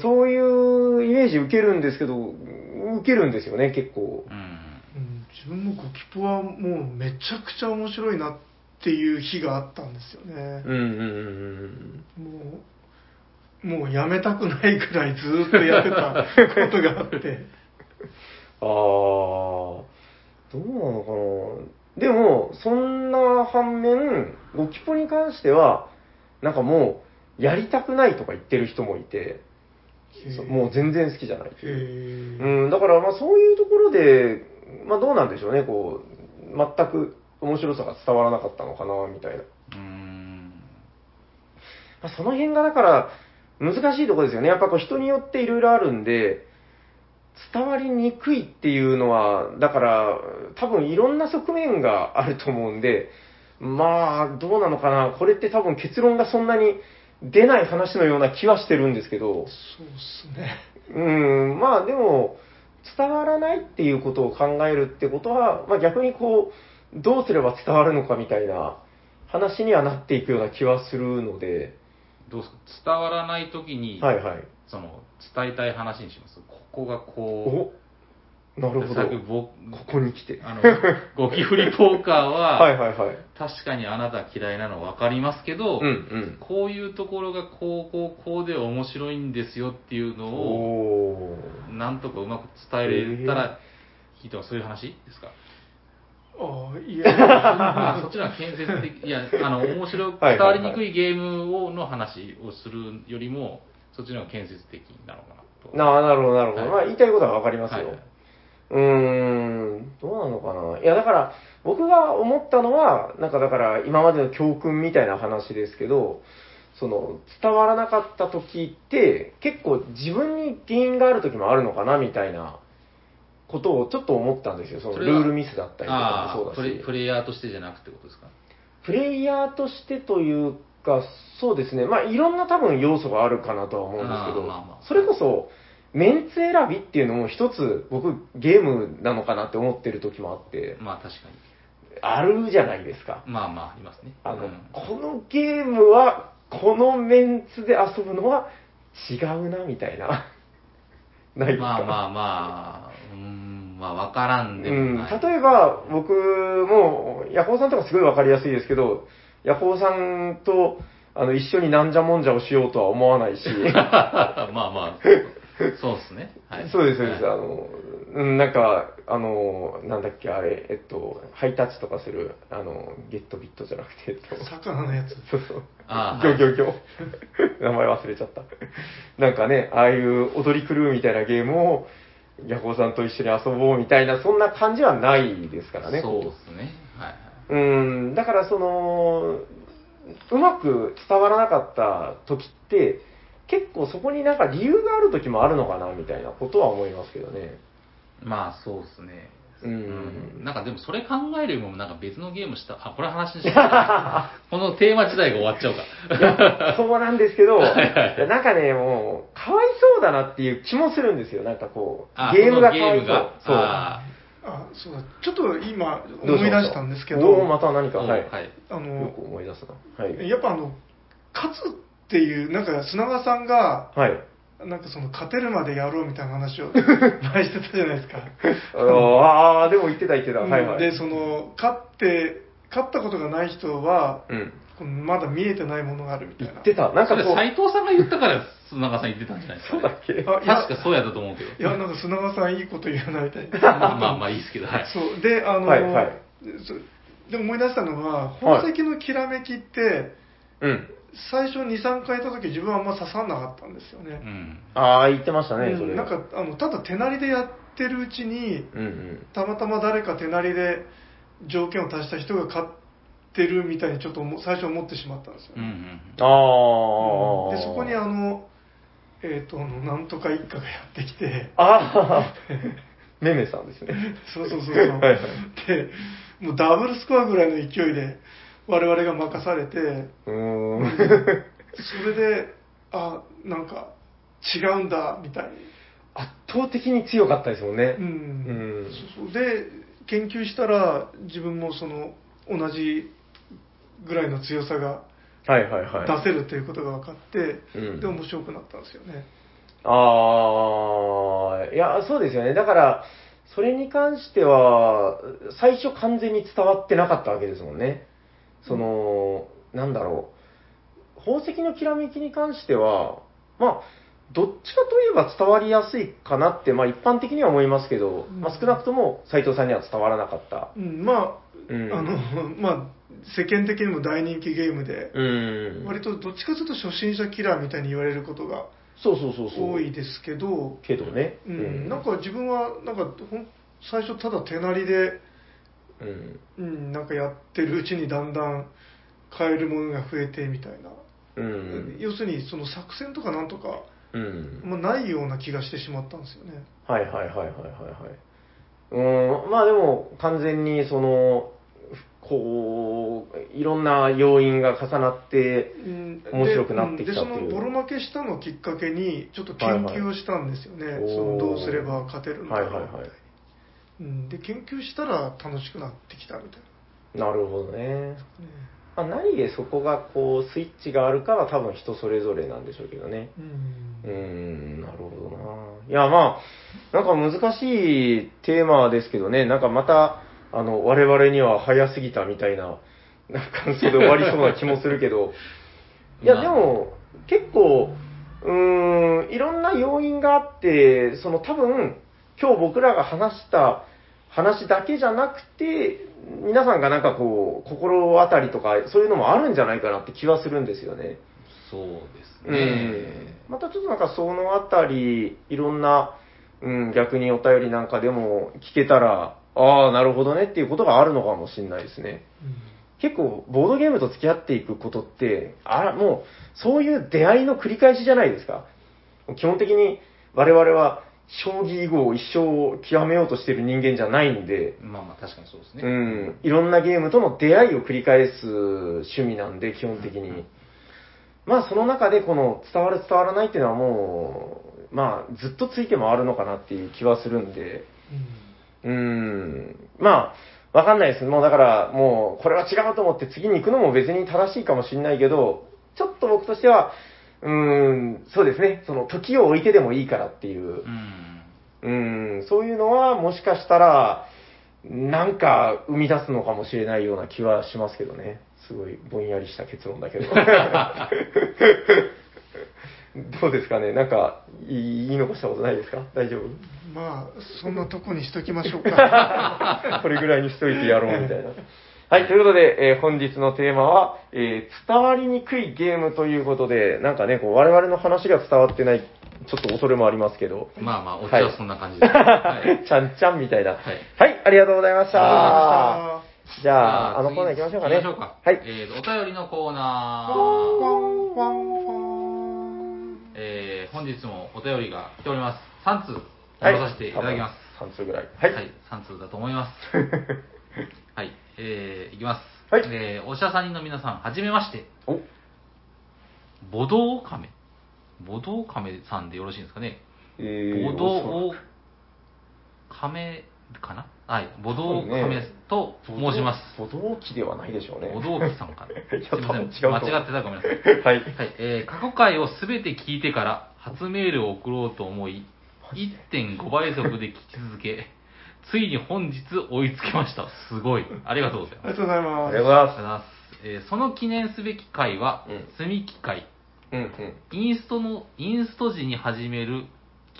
そういうイメージ受けるんですけど、受けるんですよね、結構。うん。うん自分もゴキポはもうめちゃくちゃ面白いなっていう日があったんですよね。うんうんうんうん。もうもうやめたくないくらいずーっとやってたことがあって。[laughs] ああ、どうなのかな。でも、そんな反面、ゴキポに関しては、なんかもう、やりたくないとか言ってる人もいて、そもう全然好きじゃない。うん、だからまあそういうところで、まあどうなんでしょうね、こう、全く面白さが伝わらなかったのかな、みたいな。うーん。まあその辺がだから、難しいところですよね。やっぱこう人によっていろいろあるんで、伝わりにくいっていうのは、だから、多分いろんな側面があると思うんで、まあ、どうなのかな。これって多分結論がそんなに出ない話のような気はしてるんですけど、そうっすねうん、まあでも、伝わらないっていうことを考えるってことは、まあ逆にこう、どうすれば伝わるのかみたいな話にはなっていくような気はするので、どうですか？伝わらないときに、はいはい。その、伝えたい話にします？ここがこおなるう、ほど。ここに来て。あの、[laughs] ゴキフリポーカーは、はいはいはい。確かにあなた嫌いなの分かりますけど、うんうん。こういうところがこうこうこうで面白いんですよっていうのを。なんとかうまく伝えれたらいいとか、そういう話ですか？ああいまあや [laughs] そっちの建設的、いや、あの、面白く、伝わりにくいゲームをの話をするよりも、そっちの方が建設的なのかなと。なあ、なるほどなるほど。はいまあ言いたいことはわかりますよ。はいはいうーん、どうなのかな。いや、だから、僕が思ったのは、なんかだから、今までの教訓みたいな話ですけど、その、伝わらなかった時って、結構自分に原因がある時もあるのかな、みたいなことをちょっと思ったんですよ。そのそれはルールミスだったりとかあもそうだし。あプレプレイヤーとしてじゃなくてことですか？プレイヤーとしてというか、そうですね、まあいろんな多分要素があるかなとは思うんですけど、あーまあまあそれこそ、メンツ選びっていうのも一つ僕ゲームなのかなって思ってる時もあって、まあ確かあるじゃないですか。に。まあまあ、ありますね。あの、うんこのゲームは、このメンツで遊ぶのは違うな、みたいな。[laughs] ないですか？まあまあままあわからんでうん、もない。例えば、僕も、ヤホーさんとかすごいわかりやすいですけど、ヤホーさんと、あの、一緒になんじゃもんじゃをしようとは思わないし、[laughs] まあまあ、そうですね。はい。そうです、そうです。はいあの、うん、なんか、あの、なんだっけ、あれ、えっと、ハイタッチとかする、あの、ゲットビットじゃなくて、えっと、魚のやつ。そうそう。あーギョギョギョ。名前忘れちゃった。なんかね、ああいう踊り狂うみたいなゲームを、ヤコウさんと一緒に遊ぼうみたいな、そんな感じはないですからね。そうですね。はいはい。うん、だからその、うまく伝わらなかった時って、結構そこになんか理由がある時もあるのかなみたいなことは思いますけどね。まあそうですね。うんなんかでもそれ考えるよりもなんか別のゲームした、あ、これ話した。[laughs] このテーマ自体が終わっちゃうか。そうなんですけど、はいはいいやなんかね、もう、かわいそうだなっていう気もするんですよ。なんかこうあ、ゲームがかそのゲームがわいそう。そう。ああ、そうだ。ちょっと今思い出したんですけおーど、また何か、ーはい。はい。よあの、く思い出すな。はい。やっぱあの、勝つっていう、なんか砂川さんが、はい。なんかその勝てるまでやろうみたいな話を [laughs] 前してたじゃないですか。あのあー、でも言ってた言ってた。はいはい。で、その、勝って、勝ったことがない人は、うん。まだ見えてないものがあるみたいな。言ってた。なんかこう、斎藤さんが言ったから砂川さん言ってたんじゃないですか、そ [laughs] うだっけ？あいや確かそうやったと思うけど。いや、なんか砂川さんいいこと言うなみたいな。まあまあまあいいですけど、はい。そう。で、あの、はいはいそで思い出したのは、宝石のきらめきって、うん。最初2、3回やった時自分はあんま刺さんなかったんですようね。ん。あー、言ってましたね、それ。うんなんか、あの、ただ手なりでやってるうちに、うんうん。たまたま誰か手なりで条件を足した人が勝ってるみたいにちょっと思最初思ってしまったんですよね。うんうん。あー。で、そこにあの、えっ、と、あのなんとか一家がやってきて、あー、めめさんですね。[laughs] そうそうそうそう。はいはいで、もうダブルスコアぐらいの勢いで我々が任されて、うーん。それで、あ、なんか違うんだ、みたいに。圧倒的に強かったですもんね。うん。うんそうそうで、研究したら自分もその同じぐらいの強さがはいはいはい。出せるということが分かって、うんで面白くなったんですよね。ああ、いや、そうですよね。だから、それに関しては、最初完全に伝わってなかったわけですもんね。その、なんだろう。宝石のきらめきに関しては、まあ、どっちかといえば伝わりやすいかなって、まあ一般的には思いますけど、うんまあ少なくとも斉藤さんには伝わらなかった。うん、まあ、うんあの、[laughs] まあ、世間的にも大人気ゲームで、うん。割とどっちかというと初心者キラーみたいに言われることがそうそうそうそう。多いですけど、けどね。うん、なんか自分は、なんか最初ただ手なりで、うん。うん、なんかやってるうちにだんだん買えるものが増えてみたいな。うん。要するにその作戦とかなんとか、うん。まあ、ないような気がしてしまったんですよね。はいはいはいはいはいはい。うん、まあでも完全にその、こう、いろんな要因が重なって、うん面白くなってきたっていうででそのボロ負けしたのをきっかけにちょっと研究をしたんですよね、はいはいそのどうすれば勝てるんだろうみたいな、はいはいはいうん、で研究したら楽しくなってきたみたいなるほどね。な、ねまあ、何でそこがこう、スイッチがあるかは多分人それぞれなんでしょうけどね。うんうーん、なるほどな。いや、まあ、なんか難しいテーマですけどね、なんかまた、あの、我々には早すぎたみたいな、なんか感想で終わりそうな気もするけど、[laughs] いや、まあでも、結構、うーん、いろんな要因があって、その多分、今日僕らが話した話だけじゃなくて、皆さんがなんかこう、心当たりとか、そういうのもあるんじゃないかなって気はするんですよね。そうですうんね。またちょっとなんかそのあたり、いろんな、うん、逆にお便りなんかでも聞けたら、ああ、なるほどねっていうことがあるのかもしれないですね。結構、ボードゲームと付き合っていくことって、あもう、そういう出会いの繰り返しじゃないですか。基本的に我々は、将棋囲碁を一生極めようとしてる人間じゃないんで、まあまあ確かにそうですね。うん、いろんなゲームとの出会いを繰り返す趣味なんで、基本的に。まあ、その中でこの伝わる伝わらないっていうのはもう、まあ、ずっとついて回るのかなっていう気はするんで、うん、まあ、わかんないです。もうだから、もう、これは違うと思って次に行くのも別に正しいかもしれないけど、ちょっと僕としては、うん、そうですね、その時を置いてでもいいからっていうう、ん。うん、そういうのはもしかしたら、なんか生み出すのかもしれないような気はしますけどね。すごいぼんやりした結論だけど。[laughs] どうですかね？なんか、い言い残したことないですか？大丈夫？まあ、そんなとこにしときましょうか。[laughs] これぐらいにしといてやろうみたいな。はい、ということで、えー本日のテーマは、えー伝わりにくいゲームということで、なんかね、こう我々の話が伝わってない、ちょっと恐れもありますけど、まあまあ、オチはそんな感じです。はい。[laughs] ちゃんちゃんみたいな。はいはい、ありがとうございました。あじゃあ、あのコーナー行きましょうかね。行きましょうか。はい。えー、お便りのコーナーワンワンワンー。えー、本日もお便りが来ております。3通、はい。読まさせていただきます。3通ぐらい。はい。はい、3通だと思います。[laughs] はい、えー、いきます。はいえー、おしゃさんの皆さん、はじめまして。お、ボドオカメ。ボドオカメさんでよろしいんですかね。えー、ボドオカメかな？はい、ボドオカメと申します。歩道機ではないでしょうね。ボドオキさんかな。[laughs] すいやいません、間違ってたらごめんなさい。[laughs] はい。はい、えー過去回をすべて聞いてから初メールを送ろうと思い、1.5倍速で聞き続け、ついに本日追いつきました。すごい。ありがとうございます。ありがとうございあます。ありがとうございます。えーその記念すべき回はうん、積み木回。す。うんうん。インストの、インスト時に始める、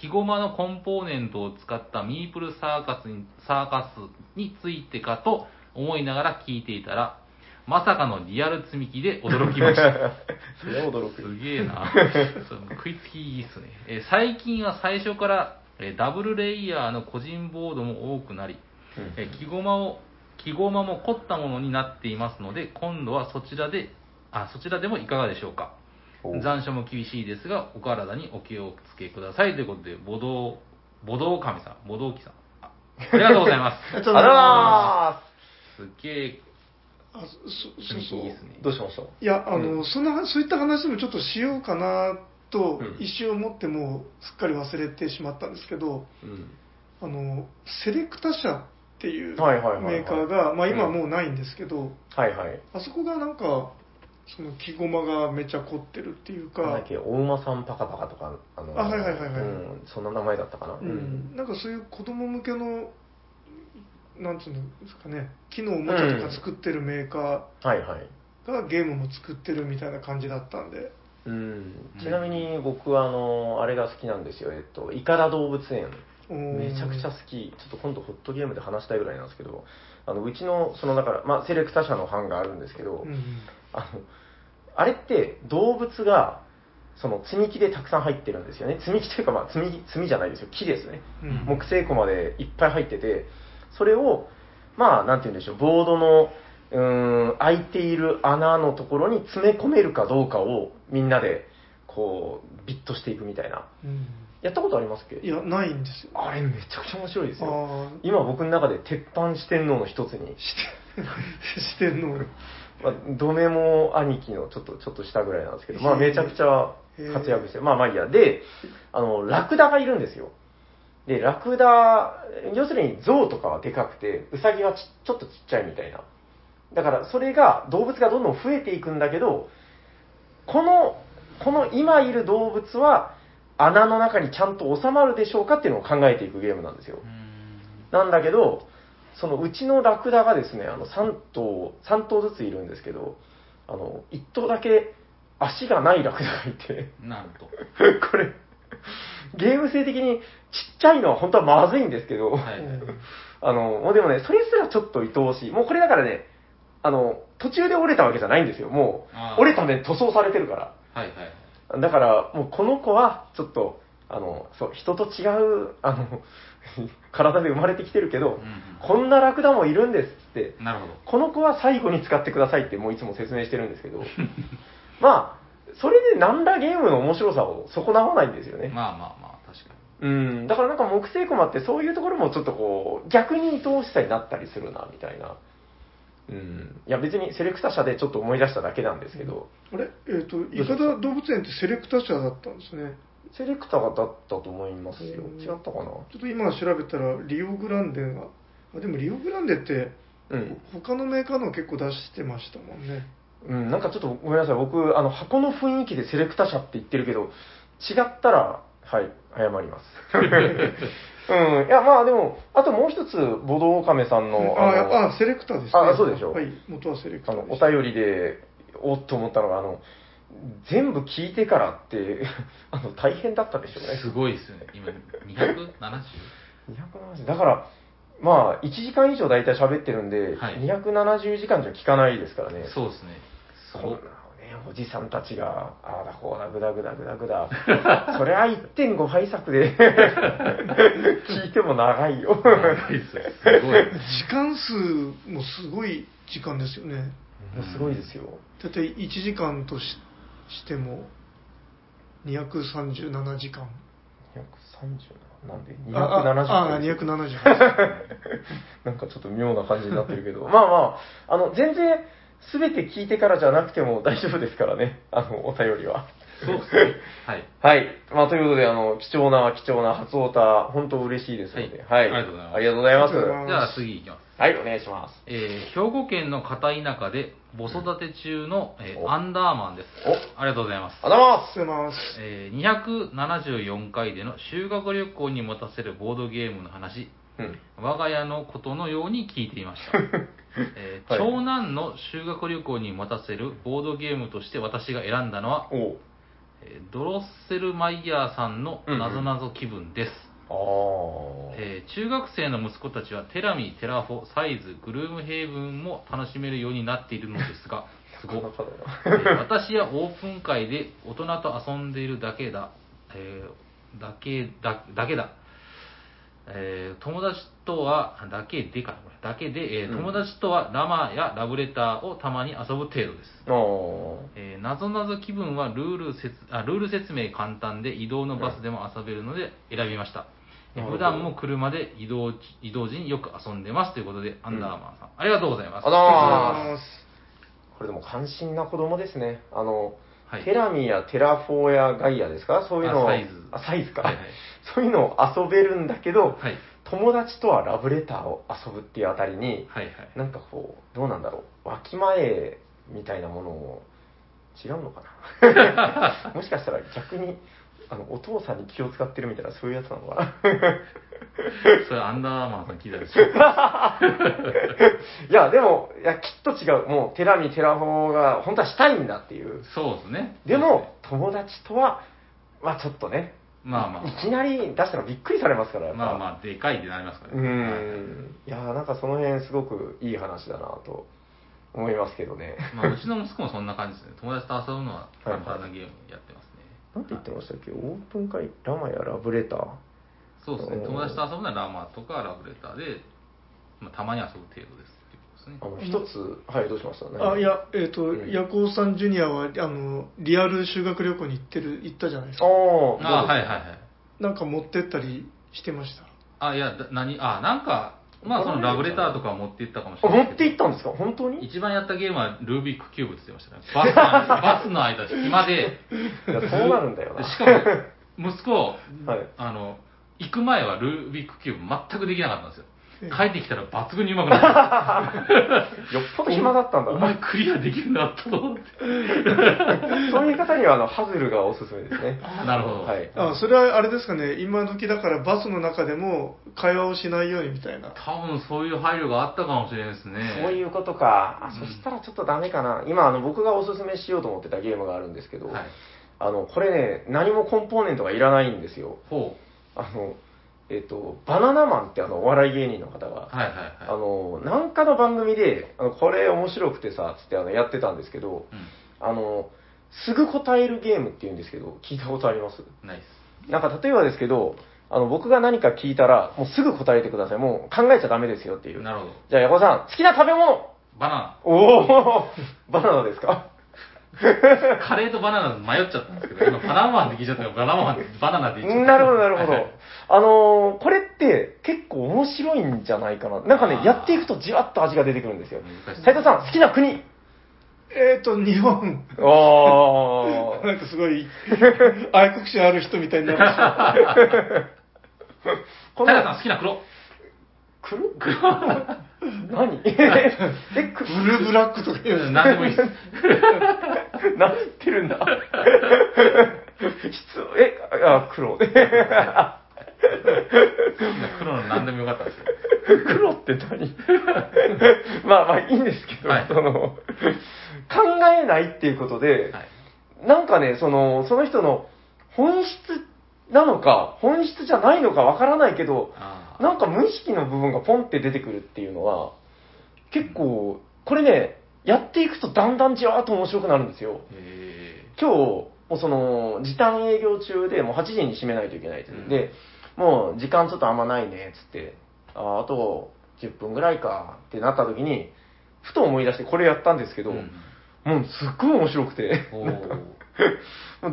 木駒のコンポーネントを使ったミープルサーカスに、サーカスについてかと思いながら聞いていたら、まさかのリアル積み木で驚きました。[laughs] それは驚く。すげえな。[laughs] 食いつきいいっすね。えー最近は最初から、えーダブルレイヤーの個人ボードも多くなり、うんえー木駒を、木駒も凝ったものになっていますので、今度はそちらで、あ、そちらでもいかがでしょうか。お残暑も厳しいですが、お体にお気をつけください。ということで、ボドウ、ボドウ神さん、ボドウキさん。あありがとうございます。[laughs] ありがとうございますあげえ、あそそうそういいっすねー。どうしました？いやあの、うんそんなそういった話もちょっとしようかなん。一瞬思ってもうすっかり忘れてしまったんですけどうん。あのセレクタ社っていうはいはいはいはい。メーカーが、まあ、今はうんもうないんですけど、はいはい。あそこがなんかその木駒がめちゃ凝ってるっていうかなんだっけ、お馬さんパカパカとか、あの、あはいはいはいはい。うん、そんな名前だったかな？うん、なんかそういう子供向けのなんつうんですかね木のおもちゃとか作ってるメーカはいはい。ーがゲームも作ってるみたいな感じだったんで、うん、ちなみに僕はあの、あれが好きなんですよ。えっと、イカダ動物園。めちゃくちゃ好き。ちょっと今度ホットゲームで話したいぐらいなんですけど、あの、うちの、その、だから、まあ、セレクタ社の班があるんですけど、うんうんあの、あれって動物が、その積み木でたくさん入ってるんですよね。積み木というか、まあ、積み、積みじゃないですよ。木ですね。うん木製コマでいっぱい入ってて、それを、まあ、なんて言うんでしょう、ボードの、うーん、開いている穴のところに詰め込めるかどうかをみんなで、こう、ビットしていくみたいな。うんやったことありますっけ？いやないんですよあれめちゃくちゃ面白いですよ。今僕の中で鉄板四天王の一つに、してんのまあ、ドメモ兄貴のちょっと、ちょっと下ぐらいなんですけど、まあめちゃくちゃ活躍して、まあまあいいや。で、あの、ラクダがいるんですよ。で、ラクダ、要するに象とかはでかくて、ウサギはちちょっとちっちゃいみたいな。だからそれが、動物がどんどん増えていくんだけど、この、この今いる動物は穴の中にちゃんと収まるでしょうかっていうのを考えていくゲームなんですよ。なんだけど、そのうちのラクダがですね、あの3頭、3頭ずついるんですけど、あの、1頭だけ足がないラクダがいて、なんと。[laughs] これ、ゲーム性的にちっちゃいのは本当はまずいんですけど、はい。あの、もうでもね、それすらちょっと愛おしい。もうこれだからね、あの、途中で折れたわけじゃないんですよ。もあーう、折れた面塗装されてるから。はいはい。だから、もうこの子は、ちょっと、あの、そう、人と違う、あの、[laughs] 体で生まれてきてるけど、うんこんなラクダもいるんですってう、んなるほど。この子は最後に使ってくださいってもういつも説明してるんですけど、[laughs] まあ、それで何らゲームの面白さを損なわないんですよね。まあまあまあ、確かうん、だからなんか木製コマってそういうところもちょっとこう、逆に愛おしさになったりするな、みたいな。うん。いや別にセレクタ社でちょっと思い出しただけなんですけど、あれ？えっ、と伊方動物園ってセレクタ社だったんですねセレクターだったと思いますよ。うん違ったかな？ちょっと今調べたらリオグランデがあでもリオグランデってうん。他のメーカーの結構出してましたもんねうん、なんかちょっとごめんなさい。僕、あの、箱の雰囲気でセレクタ社って言ってるけど、違ったら、はい、謝ります。[laughs] うん。いや、まあでも、あともう一つ、ボドオカメさんの、あのあセレクターですねあそうでしょはい元はセレクターお便りで、おっと思ったのが、あの、全部聞いてからって、[laughs] あの、大変だったでしょうね。すごいですよね。今、270? 270 [laughs] だから、まあ、1時間以上大体喋ってるんで、はい270時間じゃ聞かないですからね。そうですね。すごこんなね、おじさんたちが、ああだこうだ、ぐだぐだぐだぐだ。[laughs] それは1.5倍速で [laughs] 聞いても長いよ。長いですよ。すごい。時間数もすごい時間ですよね。すごいですよ。だって1時間とししても237時間。237なんで？ああああ、270 278。[laughs] なんかちょっと妙な感じになってるけど、まあまあ、あの、全然、すべて聞いてからじゃなくても大丈夫ですからね、[laughs] あの、お便りは。そうですね。はい。[laughs] はい。まあ、ということで、あの、貴重な、貴重な初オタ、本当嬉しいですので、はい。ありがとうございますありがとうございます。ありがとうございますじゃあ次行きます。はい、お願いします。えー兵庫県の片田舎で子育て中の、えーおアンダーマンです。おありがとうございます。ありがとうございます。えー274回での修学旅行に持たせるボードゲームの話、うん。我が家のことのように聞いていました。[laughs] えーはい。長男の修学旅行に持たせるボードゲームとして私が選んだのは、えードロッセルマイヤーさんのなぞなぞ気分です。あー。えー中学生の息子たちはテラミ、テラフォ、サイズ、グルームヘイブンも楽しめるようになっているのですが、[laughs] すごなかえなかだな。ー私やオープン会で大人と遊んでいるだけだ、えーだけだ、だけだ、えー友達とは、だけでかな、これ。だけで、えーうん。友達とはラマやラブレターをたまに遊ぶ程度です。えー、なぞなぞ気分はルール説あルール説明簡単で移動のバスでも遊べるので選びました、えーなるほど。普段も車で移動移動時によく遊んでますということで、アンダーマンさん。ありがとうございます。ありがとうございます。ありがとうございます。これでも感心な子供ですね。あの、はい。テラミやテラフォーやガイアですか？そういうのをあサイズ。あ、サイズか、はいはいそういうのを遊べるんだけど、はい。友達とはラブレターを遊ぶっていうあたりに、はいはい。なんかこう、どうなんだろう、わきまえみたいなものを、違うのかな？[laughs] もしかしたら逆に、あの、お父さんに気を使ってるみたいな、そういうやつなのかな？[laughs] それアンダーマンさん聞いたでしょ。[laughs] いや、でも、いや、きっと違う。もう、テラミ、テラフォーが、本当はしたいんだっていう。そうですね。でも、友達とは、まあちょっとね、まあまあ。いきなり出したらびっくりされますから、やっぱ。まあまあでかいってなりますからうねん。い。やーなんかその辺すごくいい話だなと思いますけどね。まあ、うちの息子もそんな感じですね。[laughs] 友達と遊ぶのははいはい簡単なゲームやってますね、なんて言ってましたっけ？オープン会、ラマやラブレター？そうですね。友達と遊ぶのはラマとかラブレターで、まあ、たまに遊ぶ程度ですですねあの、一つ、はい、どうしました？あ、い。や、えっ、と、うんヤコウさんジュニアは、あの、リアル修学旅行に行ってる、行ったじゃないですか。あーあはいはいはいなんか持ってったりしてました。あ、いや、だ何、あ、なんか、まあそのラブレターとかは持っていったかもしれないですけど。って行ったんですか？本当に？い一番やったゲームはルービックキューブって言ってましたね。バスのバスの間、暇で、や、そうなるんだよな。しかも、息子、[laughs] はいあの、行く前はルービックキューブ全くできなかったんですよ。ええ帰ってきたら抜群に上手くなって [laughs] よっぽど暇だったんだお前な。クリアできるんだったと思って。そういう方には、あの、ハズルがおすすめですね。あなるほどはい。あ、それはあれですかね、今時だからバスの中でも会話をしないようにみたいな。多分そういう配慮があったかもしれないですね。そういうことか。あ、うんそしたらちょっとダメかな。今、あの、僕がおすすめしようと思ってたゲームがあるんですけど、はい。あの、これね、何もコンポーネントがいらないんですよ。ほあの、えっと、バナナマンってあの、お笑い芸人の方が、う。はいはいあはい。の、なんかの番組で、あのこれ面白くてさ、つってあの、やってたんですけど、うん。あの、すぐ答えるゲームって言うんですけど、聞いたことあります？ナイス。なんか例えばですけど、あの、僕が何か聞いたら、もうすぐ答えてください。もう考えちゃダメですよっていう。なるほど。じゃあ、ヤコさん、好きな食べ物バナおおバナナですか？ナ。カレーとバナナ迷っちゃったんですけど、今バナナマンって聞いちゃったから、バナナマン、バナナって言っちゃった。なるほど、なるほど。はいはいあのーこれって結構面白いんじゃないかな。なんかねあ、ーやっていくとじわっと味が出てくるんですよ。斉藤さん、好きな国えっ、と、日本。あ [laughs] なんかすごい、愛国心ある人みたいになってしまうこタイガさん好きな黒。黒？黒？[laughs] 何？え、くブルーブラックとか言う何でもいいです。[laughs] 何言ってるんだ？質え、あ、黒。黒の何でもよかったんですよ。黒って何？[laughs] まあまあいいんですけど、はいその、考えないっていうことで、はい。なんかね、その、その人の本質なのか、本質じゃないのかわからないけど、なんか無意識の部分がポンって出てくるっていうのは、結構、これね、やっていくとだんだんじわーっと面白くなるんですよ。へ今日、もうその、時短営業中でもう8時に閉めないといけないってう。ん。で、もう時間ちょっとあんまないね、つって、ああと10分ぐらいかってなった時に、ふと思い出してこれやったんですけど、ーうん。もうすっごい面白くて、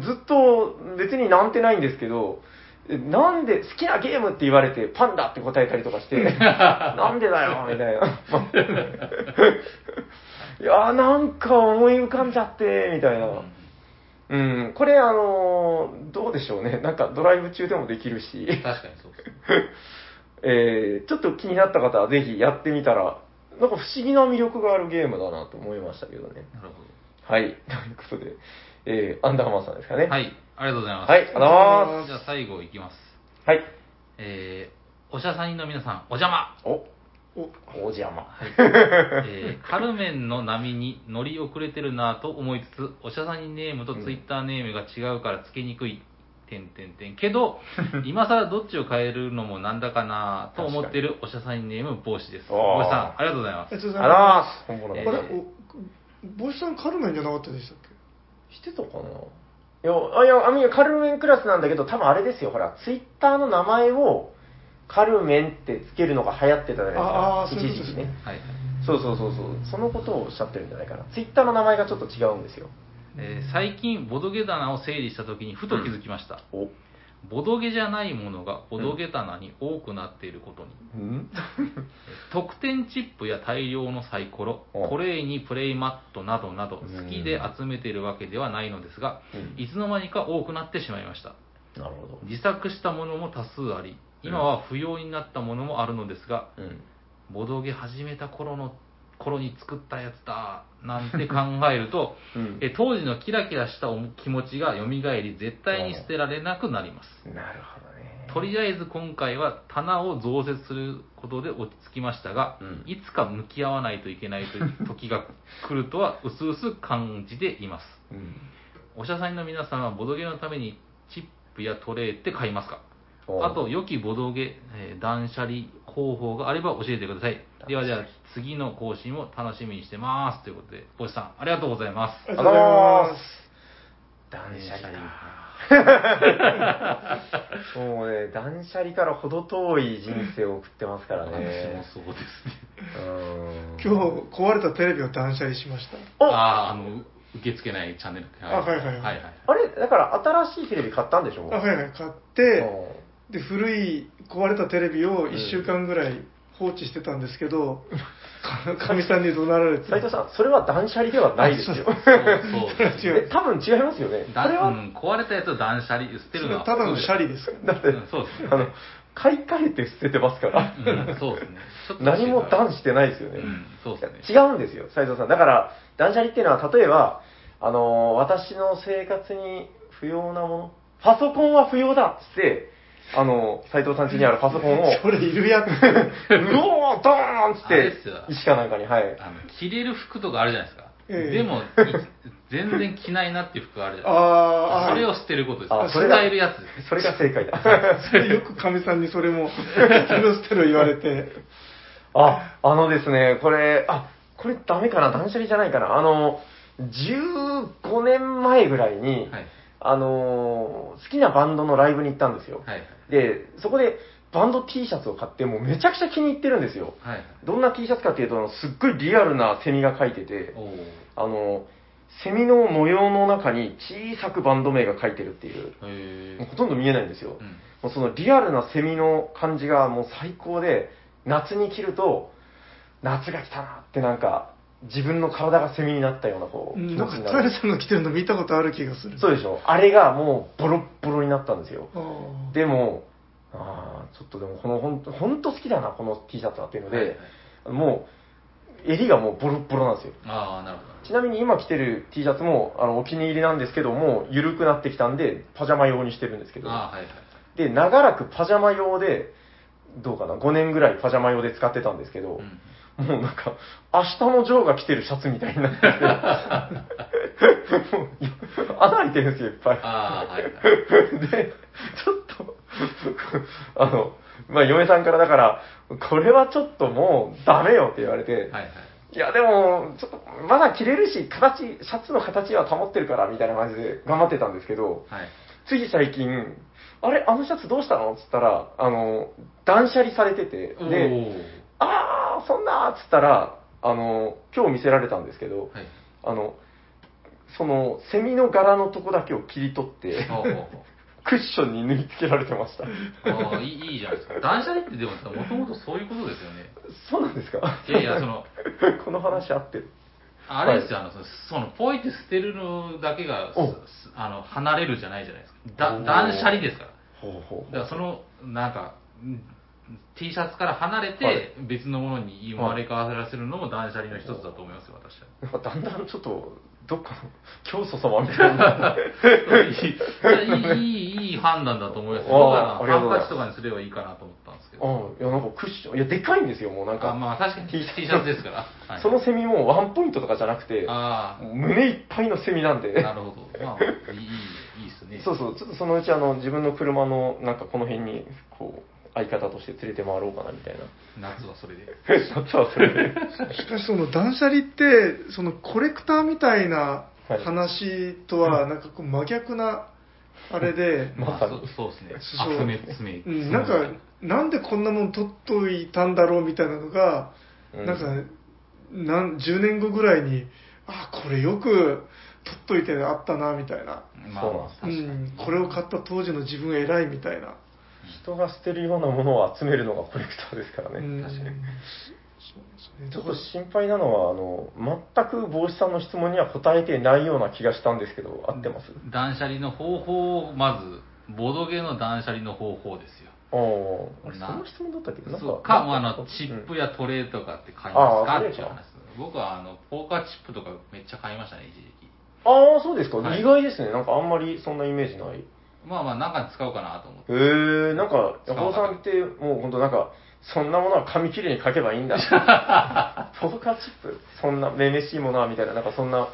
ずっと別になんてないんですけど、えなんで好きなゲームって言われてパンダって答えたりとかして、[laughs] なんでだよみたいな。[laughs] いやーなんか思い浮かんじゃって、みたいな。うん、これあのーどうでしょうね。なんかドライブ中でもできるし、確かにそうですね。[laughs] えー、ちょっと気になった方はぜひやってみたら、なんか不思議な魅力があるゲームだなと思いましたけどね。なるほはい。ということで、えー、アンダーマンさんですかね。ど。はい、ありがとうございます。はい、ありがとうございまじゃあ最後いきます。す。はい。えー、おしゃさんの皆さん、お邪魔お、おお邪魔。えー [laughs] カルメンの波に乗り遅れてるなぁと思いつつ、おしゃさにネームとツイッターネームが違うからつけにくい、てんてんてん。けど、[laughs] 今更どっちを変えるのもなんだかなぁと思ってるおしゃさにネーム帽子です。帽子さん、ありがとうございます。ありがとうございまーす。本物えす。あれ帽子さんカルメンじゃなかったでしたっけ？してたかな？いや、あいや、あみカルメンクラスなんだけど、多分あれですよ、ほら、ツイッターの名前をカルメンってつけるのが流行ってたじゃないですか。一時期ね。はいはい。そうそうそうそう。そのことをおっしゃってるんじゃないかな。ツイッターの名前がちょっと違うんですよ。えー最近、ボドゲ棚を整理した時にふと気づきました。お、ボドゲじゃないものがボドゲ棚に多くなっていることに。ん？特典チップや大量のサイコロ、おトレイにプレイマットなどなどうん好きで集めているわけではないのですが、うんいつの間にか多くなってしまいました。なるほど。自作したものも多数あり、今は不要になったものもあるのですが、うん。ボドゲ始めた頃の頃に作ったやつだなんて考えると、[laughs] うんえ当時のキラキラした気持ちが蘇り絶対に捨てられなくなります。なるほどね。とりあえず今回は棚を増設することで落ち着きましたが、うんいつか向き合わないといけないと時が来るとは薄々感じています。うん。おしゃさんの皆さんはボドゲのためにチップやトレイって買いますか？おあと、良きボドゲ、えー断捨離方法があれば教えてください。ではでは、次の更新を楽しみにしてます。ということで、星さん、ありがとうございます。ありがとうございます。断捨離か。[laughs] もうね、断捨離から程遠い人生を送ってますから私もね。そうですね。うん今日壊れたテレビを断捨離しました。おああ、あの、受け付けないチャンネル。あはいはいはいはいはい。あれ？だから新しいテレビ買ったんでしょ？あ、はいはい、買って、で、古い壊れたテレビを1週間ぐらい放置してたんですけど、[laughs] かみさんに怒鳴られて。斉藤さん、それは断捨離ではないですよ。そうそうえ [laughs] 多分違いますよね。だこれは、うん、壊れたやつを断捨離、捨てるのは。ただのシャリですから。[laughs] だって、うんそうですねあの、買い替えて捨ててますから。うん、そうですね。ちょっと何も断してないですよね。うん、そうです違ね。うんですよ、斉藤さん。だから、断捨離っていうのは、例えば、あのー私の生活に不要なもの、パソコンは不要だっつって、あのー斉藤さん家にあるパソコンを、[laughs] それいるやつ。[laughs] うおー、ドーンっつってあれっすよ、石かなんかに、はい。あの、着れる服とかあるじゃないですか。ええでも、い全然着ないなっていう服があるじゃないあーあ、ですか。それを捨てることです。あそれが使えるやつですね。それが正解だ。[laughs] それよくかみさんにそれも、捨てろ捨てろ言われて。あ、あのですね、これ、あ、これダメかな、断捨離じゃないかな？あの、15年前ぐらいに、はい。あのー好きなバンドのライブに行ったんですよ。はい。で、そこでバンド T シャツを買って、もうめちゃくちゃ気に入ってるんですよ。はい。どんな T シャツかっていうと、すっごいリアルなセミが書いてて、おーあの、セミの模様の中に小さくバンド名が書いてるっていう、もうほとんど見えないんですよ。うん。もうそのリアルなセミの感じがもう最高で、夏に着ると、夏が来たなってなんか、自分の体がセミになったようなこう、気なんか、持ちになる。平さんが着てるの見たことある気がする。そうでしょあれがもうボロッボロになったんですよ。でも、ああ、ちょっとでもこのほんと、ほんと好きだな、この T シャツはっていうので、はいはいもう、襟がもうボロッボロなんですよ。ああ、なるほど。ちなみに今着てる T シャツも、あの、お気に入りなんですけども、緩くなってきたんで、パジャマ用にしてるんですけど、ああ、はいはい。で、長らくパジャマ用で、どうかな、5年ぐらいパジャマ用で使ってたんですけど、うんもうなんか、明日のジョーが着てるシャツみたいになってて、もう、穴開いてるんですよ、いっぱい。ああ、はいはい。で、ちょっと、あの、まあ、嫁さんからだから、これはちょっともうダメよって言われて、はいはい。いや、でも、ちょっと、まだ着れるし、形、シャツの形は保ってるから、みたいな感じで頑張ってたんですけど、はい。つい最近、あれ、あのシャツどうしたのっつったら、あの、断捨離されてて、おで、ーそんなーっつったら、あの、今日見せられたんですけど、はい。あの、その、セミの柄のとこだけを切り取って、クッションに縫い付けられてました。ああ、いいいいじゃないですか。断捨離ってでもさ、もともとそういうことですよね。そうなんですか？いやいや、その、[laughs] この話合ってる。あれですよ、あの、そのその、ポイって捨てるのだけが、あの、離れるじゃないじゃないですか。だ断捨離ですから。ほうほだからその、なんか、ん T シャツから離れはいて、別のものに生まれ変わらせるのも断捨離の一つだと思いますよ、私は。なんかだんだんちょっと、どっかの教祖様みたいな。いやいい、いい、いい判断だと思いますよ。あー僕はありがとうございますハンカチとかにすればいいかなと思ったんですけど。うん、いや、なんかクッション、いや、でかいんですよ、もうなんか。あまあ確かに T シャツですから。はいそのセミもワンポイントとかじゃなくて、あ胸いっぱいのセミなんあ、で。なるほど。まあ、いい、いいですね。そうそう、ちょっとそのうちあの、自分の車の、なんかこの辺に、こう、相方として連れて回ろうかな、みたいな。夏はそれで。[laughs] 夏はそれで。[laughs] しかしその断捨離ってそのコレクターみたいなはい話とはなんかこう真逆なあれで、[laughs] まさにあそそうですね。集め、詰め。うんなんかなんでこんなもん取っといたんだろうみたいなのが、うんなんかなん10年後ぐらいにあこれよく取っといてあったなみたいな、まあ、そうなんですう確かに。ん、これを買った当時の自分偉いみたいな、人が捨てるようなものを集めるのがコレクターですからね。うん確かにちょっと心配なのは、あの、全く帽子さんの質問には答えてないような気がしたんですけど、合ってます？断捨離の方法を、まず、ボドゲの断捨離の方法ですよ。ああ、あれなその質問だったっけ？なんそうか、まあ、あの、うんチップやトレーとかって買いあますか？あそれかっていう話です。僕は、あの、ポーカーチップとかめっちゃ買いましたね、一時期。ああ、そうですか、はい意外ですね。なんかあんまりそんなイメージない。へまあまあ、中に使おうかなと思って。えー、なんか、ヤホーさんって、もう本当なんか、そんなものは紙切れに書けばいいんだ。[laughs] ポーカーチップ？そんな、めめしいものはみたいな、なんかそんな、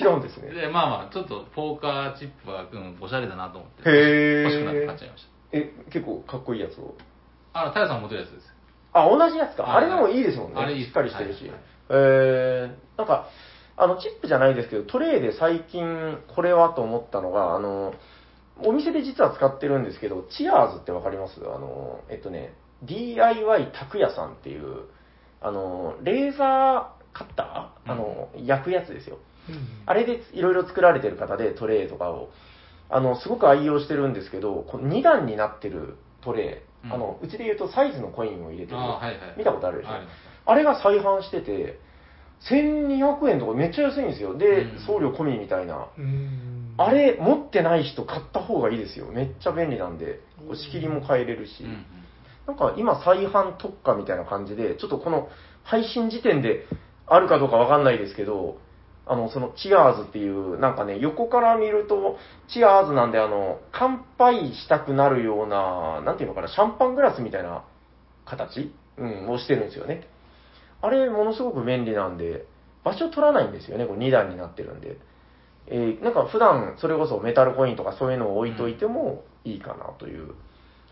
違うんですね。で、まあまあ、ちょっと、ポーカーチップは、うん、おしゃれだなと思って。へー欲しくなって買っちゃいました。え、結構かっこいいやつを？あの、タヤさん持ってるやつです。あ、同じやつか。はいあれでもいいですもんね。あれいいしっかりしてるし。はいはいえー、なんか、あの、チップじゃないですけど、トレイで最近これはと思ったのが、あの、お店で実は使ってるんですけど、チアーズってわかります？あの、えっとね、DIY 拓也さんっていう、あの、レーザーカッター？あの、焼くやつですよ。うんあれでいろいろ作られてる方で、トレイとかを。あの、すごく愛用してるんですけど、この2段になってるトレイ、うんあの、うちで言うとサイズのコインを入れてる。はいはい。見たことあるでしょ？ありますあれが再販してて、1200円とかめっちゃ安いんですよ。でうん、送料込みみたいな。うんあれ、持ってない人買った方がいいですよ。めっちゃ便利なんで。こう仕切りも変えれるし。なんか今再販特価みたいな感じで、ちょっとこの配信時点であるかどうかわかんないですけど、あの、そのチアーズっていう、なんかね、横から見ると、チアーズなんで、あの、乾杯したくなるような、なんていうのかな、シャンパングラスみたいな形？うん、をしてるんですよね。あれ、ものすごく便利なんで、場所取らないんですよね、こう2段になってるんで。えーなんか普段、それこそメタルコインとかそういうのを置いといてもいいかなという。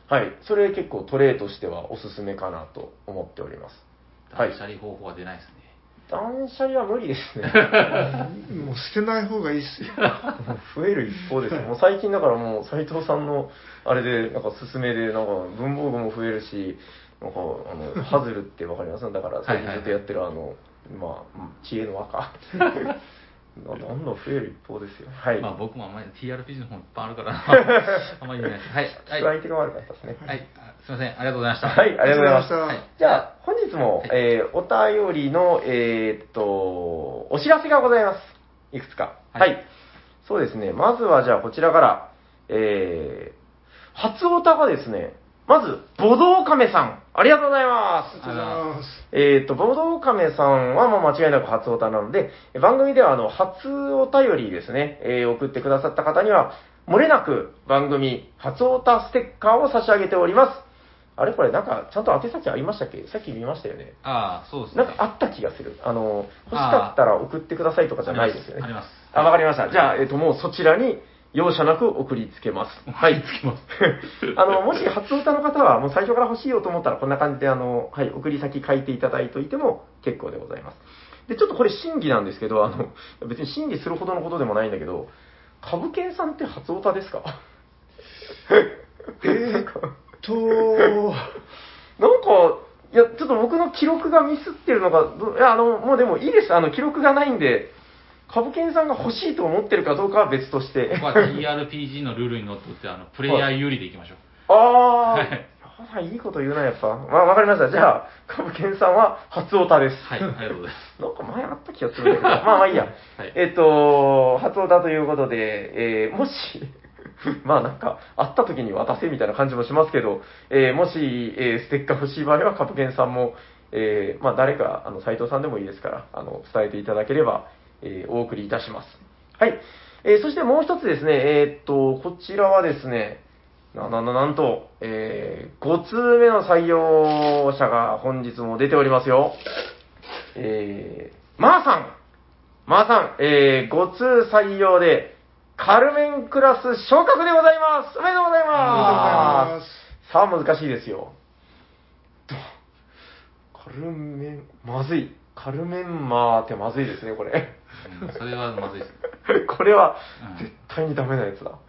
はい。それ結構トレーとしてはおすすめかなと思っております。はい断捨離方法は出ないですね。断捨離は無理ですね。[laughs] もう捨てない方がいいっすよ。[laughs] 増える一方ですよ。もう最近だからもう斉藤さんのあれで、なんか勧めで、なんか文房具も増えるし、なんかあの、[laughs] ハズルってわかります？だから最近ずっとやってるあの、まあ、知恵の和歌。どんどん増える一方ですよ。はい。まあ僕もあんまり TRPG の本いっぱいあるからな、[laughs] あんまり言えないです。はい。はい。相手が悪かったですね。はい。あすいません。ありがとうございました。はい、ありがとうございました。ありがとうございじゃあ、本日も、はいえーお便りの、えーっと、お知らせがございます。いくつか。は、はいいそうですね。まずは、じゃあ、こちらから、えー、初オタがですね、まず、ボドオカメさん。ありがとうございます。ありがとうございます。えっ、と、ボードオカメさんは、まあ、間違いなく初オタなので、え番組では、あの、初お便りですね、えー送ってくださった方には、漏れなく番組初オタステッカーを差し上げております。あれこれなんかちゃんと宛先ありましたっけ？さっき見ましたよね。ああ、そうですね。なんかあった気がする。あの、欲しかったら送ってくださいとかじゃないですよね。あります。あ、わかりました。じゃあ、えっ、と、もうそちらに容赦なく送りつけます。はい。つきます。[laughs] あの、もし初歌の方は、もう最初から欲しいよと思ったら、こんな感じで、あの、はい、送り先書いていただいておいても結構でございます。で、ちょっとこれ審議なんですけど、あの、別に審議するほどのことでもないんだけど、株券さんって初歌ですか？えーっと、[laughs] なんか、いや、ちょっと僕の記録がミスってるのか、どいや、あの、もうでもいいです。あの、記録がないんで、株券さんが欲しいと思ってるかどうかは別としてこ。こは TRPG のルールにのっとって、あの、プレイヤー有利でいきましょう。ああはい、いいいこと言うな、やっぱ。まあ、わかりました。じゃあ、株券さんは初オタです。はい、ありがとうございます。[laughs] なんか前あった気がするんだけど、まあまあいいや。はいえっと、初オタということで、えーもし、[laughs] まあなんか、会った時に渡せみたいな感じもしますけど、えーもし、えーステッカー欲しい場合は、株券さんも、えーまあ誰か、あの、斉藤さんでもいいですから、あの、伝えていただければ、えーお送りいたします。はい。えーそしてもう一つですね、えーっと、こちらはですね、な、な、な、なんと、えー、5通目の採用者が本日も出ておりますよ。えー、まーさん。まーさん、えー、5通採用で、カルメンクラス昇格でございますおめでとうございありがとうございまますすさあ、難しいですよ。どカルメン、まずい。カルメンマーってまずいですね、これ。うん、それはまずいです。これはうん絶対にダメなやつだ。はい。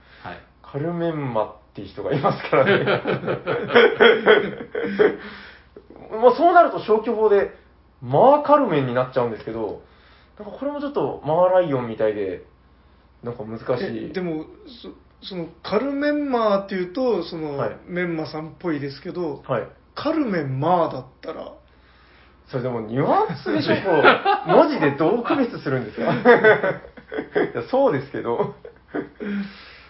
カルメンマっていう人がいますからね。[laughs] もうそうなると消去法で、マーカルメンになっちゃうんですけど、なんかこれもちょっとマーライオンみたいで、なんか難しい。えでもそそのカルメンマーっていうとその、はいメンマさんっぽいですけどはい。カルメンマーだったらそれでもニュアンスでしょ、こう、[laughs] 文字でどう区別するんですか？[laughs] いやそうですけど。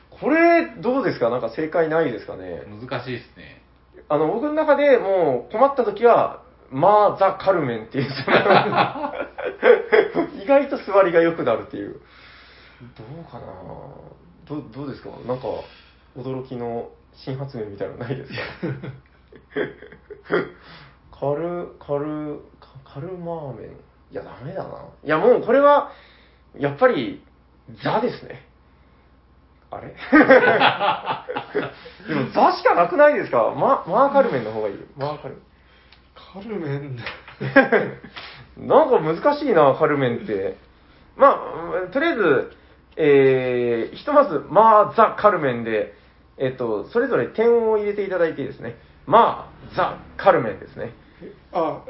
これ、どうですか？なんか正解ないですかね？難しいですね。あの、僕の中でもう困った時は、まあ、ザ・カルメンっていう、[laughs] 意外と座りが良くなるっていう。どうかな？どうどうですか？なんか、驚きの新発明みたいなのないですか？カル、カル、カカルマーメン。いや、ダメだな。いや、もうこれは、やっぱり、ザですね。あれ？[laughs] でも、ザしかなくないですか？ママーカルメンの方がいいよ。マーカルカルメン。[laughs] なんか難しいな、カルメンって。まあ、とりあえず、えー、ひとまず、まあ、ザ・カルメンで、えっと、それぞれ点を入れていただいてですね、まあ、ザ・カルメンですね。あ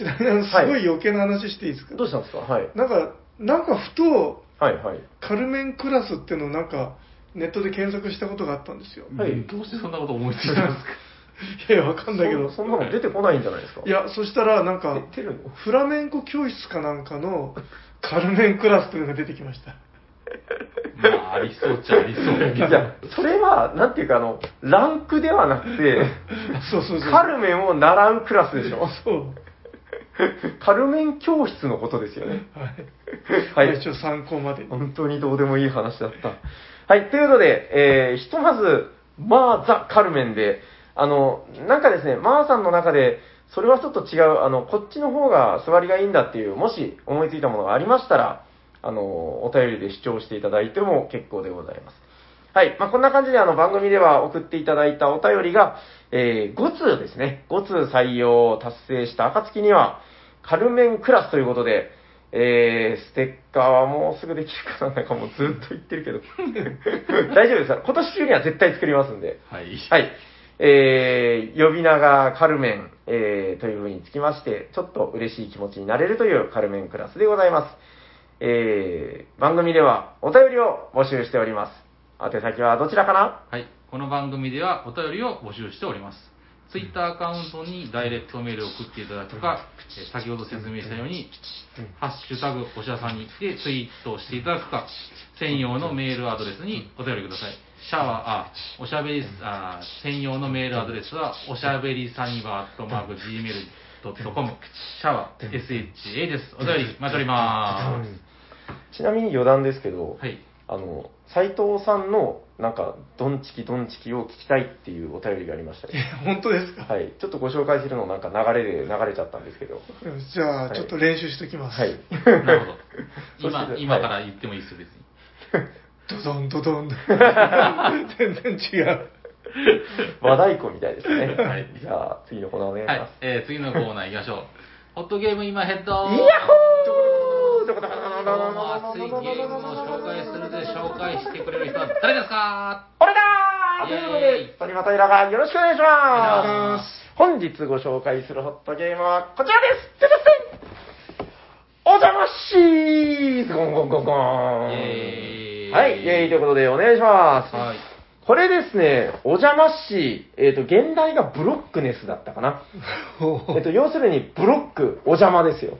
ちなみにあのすごい余計な話していいですか、どうしたんですか？はい。なんかなんかふとはいはい。カルメンクラスっていうのをなんかネットで検索したことがあったんですよ。はい。どうしてそんなこと思いついたんですか？[laughs] いやいやわかんないけど。そそんなの出てこないんじゃないですか？いやそしたらなんかフラメンコ教室かなんかのカルメンクラスっていうのが出てきました。まあ、ありそうっちゃありそうだけど。[laughs] いや、それは、なんていうか、あの、ランクではなくて、[laughs] そうそうそう。カルメンを習うクラスでしょ？そうカルメン教室のことですよね。はい、はい一応参考までに本当にどうでもいい話だった。はい、ということで、えー、ひとまず、まあ、ザ・カルメンで、あの、なんかですね、まあさんの中で、それはちょっと違う、あの、こっちの方が座りがいいんだっていう、もし思いついたものがありましたら、あの、お便りで視聴していただいても結構でございます。はい。まあ、こんな感じであの番組では送っていただいたお便りが、えー、5通ですね。5通採用を達成した暁には、カルメンクラスということで、えー、ステッカーはもうすぐできるかななんかもうずっと言ってるけど。[laughs] 大丈夫ですか？今年中には絶対作りますんで。はい。はい。えー、呼び名がカルメン、えー、というふうにつきまして、ちょっと嬉しい気持ちになれるというカルメンクラスでございます。えー、番組ではお便りを募集しております。宛先はどちらかな？はい。この番組ではお便りを募集しております。ツイッターアカウントにダイレクトメールを送っていただくか、えー先ほど説明したように、ハッシュタグおしゃさんにでツイートしていただくか、専用のメールアドレスにお便りください。シャワー、あ、おしゃべり、あ、専用のメールアドレスは、おしゃべりサニバーアットマーク Gmail.com、シャワー、SHA です。お便り待っております。ちなみに余談ですけど、はい。あの、斎藤さんの、なんか、ドンチキドンチキを聞きたいっていうお便りがありましたね。本当ですか？はい。ちょっとご紹介するのなんか流れで流れちゃったんですけど。じゃあ、はいちょっと練習しときます。はい。なるほど。[laughs] 今今から言ってもいいですよ、別に。ドドンドドン。[laughs] 全然違う。和太鼓みたいですね。はいじゃあ、次のコーナーお願いしはいます。、えー、次のコーナー行きましょう。ホットゲーム今ヘッドイヤホーどこだ今日も熱いゲームを紹介するで紹介してくれる人は誰ですか？俺だーということで、鳥間平がよろしくお願いしま。ますす。本日ご紹介するホットゲームはこちらですお邪魔しーすゴンゴンゴンゴンはい、イェイということでお願いします。はい。これですね、お邪魔し、えっ、と、現代がブロックネスだったかな。えっと、要するに、ブロック、お邪魔ですよ。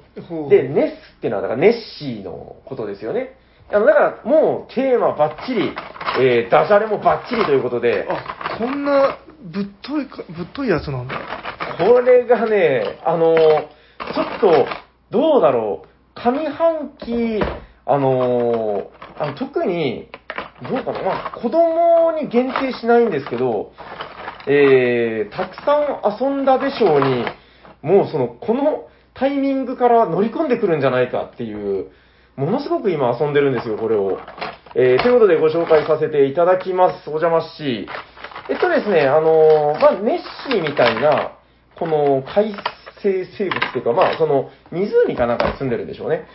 で、ネスっていうのは、だからネッシーのことですよね。あの、だから、もう、テーマバッチリ、えー、ダジャレもバッチリということで、あ、こんなぶっといか、ぶっといやつなんだ。これがね、あのーちょっと、どうだろう、上半期、あのーあの特に、どうかな、まあ、子供に限定しないんですけど、えー、たくさん遊んだでしょうに、もうその、このタイミングから乗り込んでくるんじゃないかっていう、ものすごく今遊んでるんですよ、これを。えー、ということでご紹介させていただきます。お邪魔し。えっとですね、あのーまあ、ネッシーみたいな、この海生生物っていうか、まあ、その湖かなんかに住んでるんでしょうね。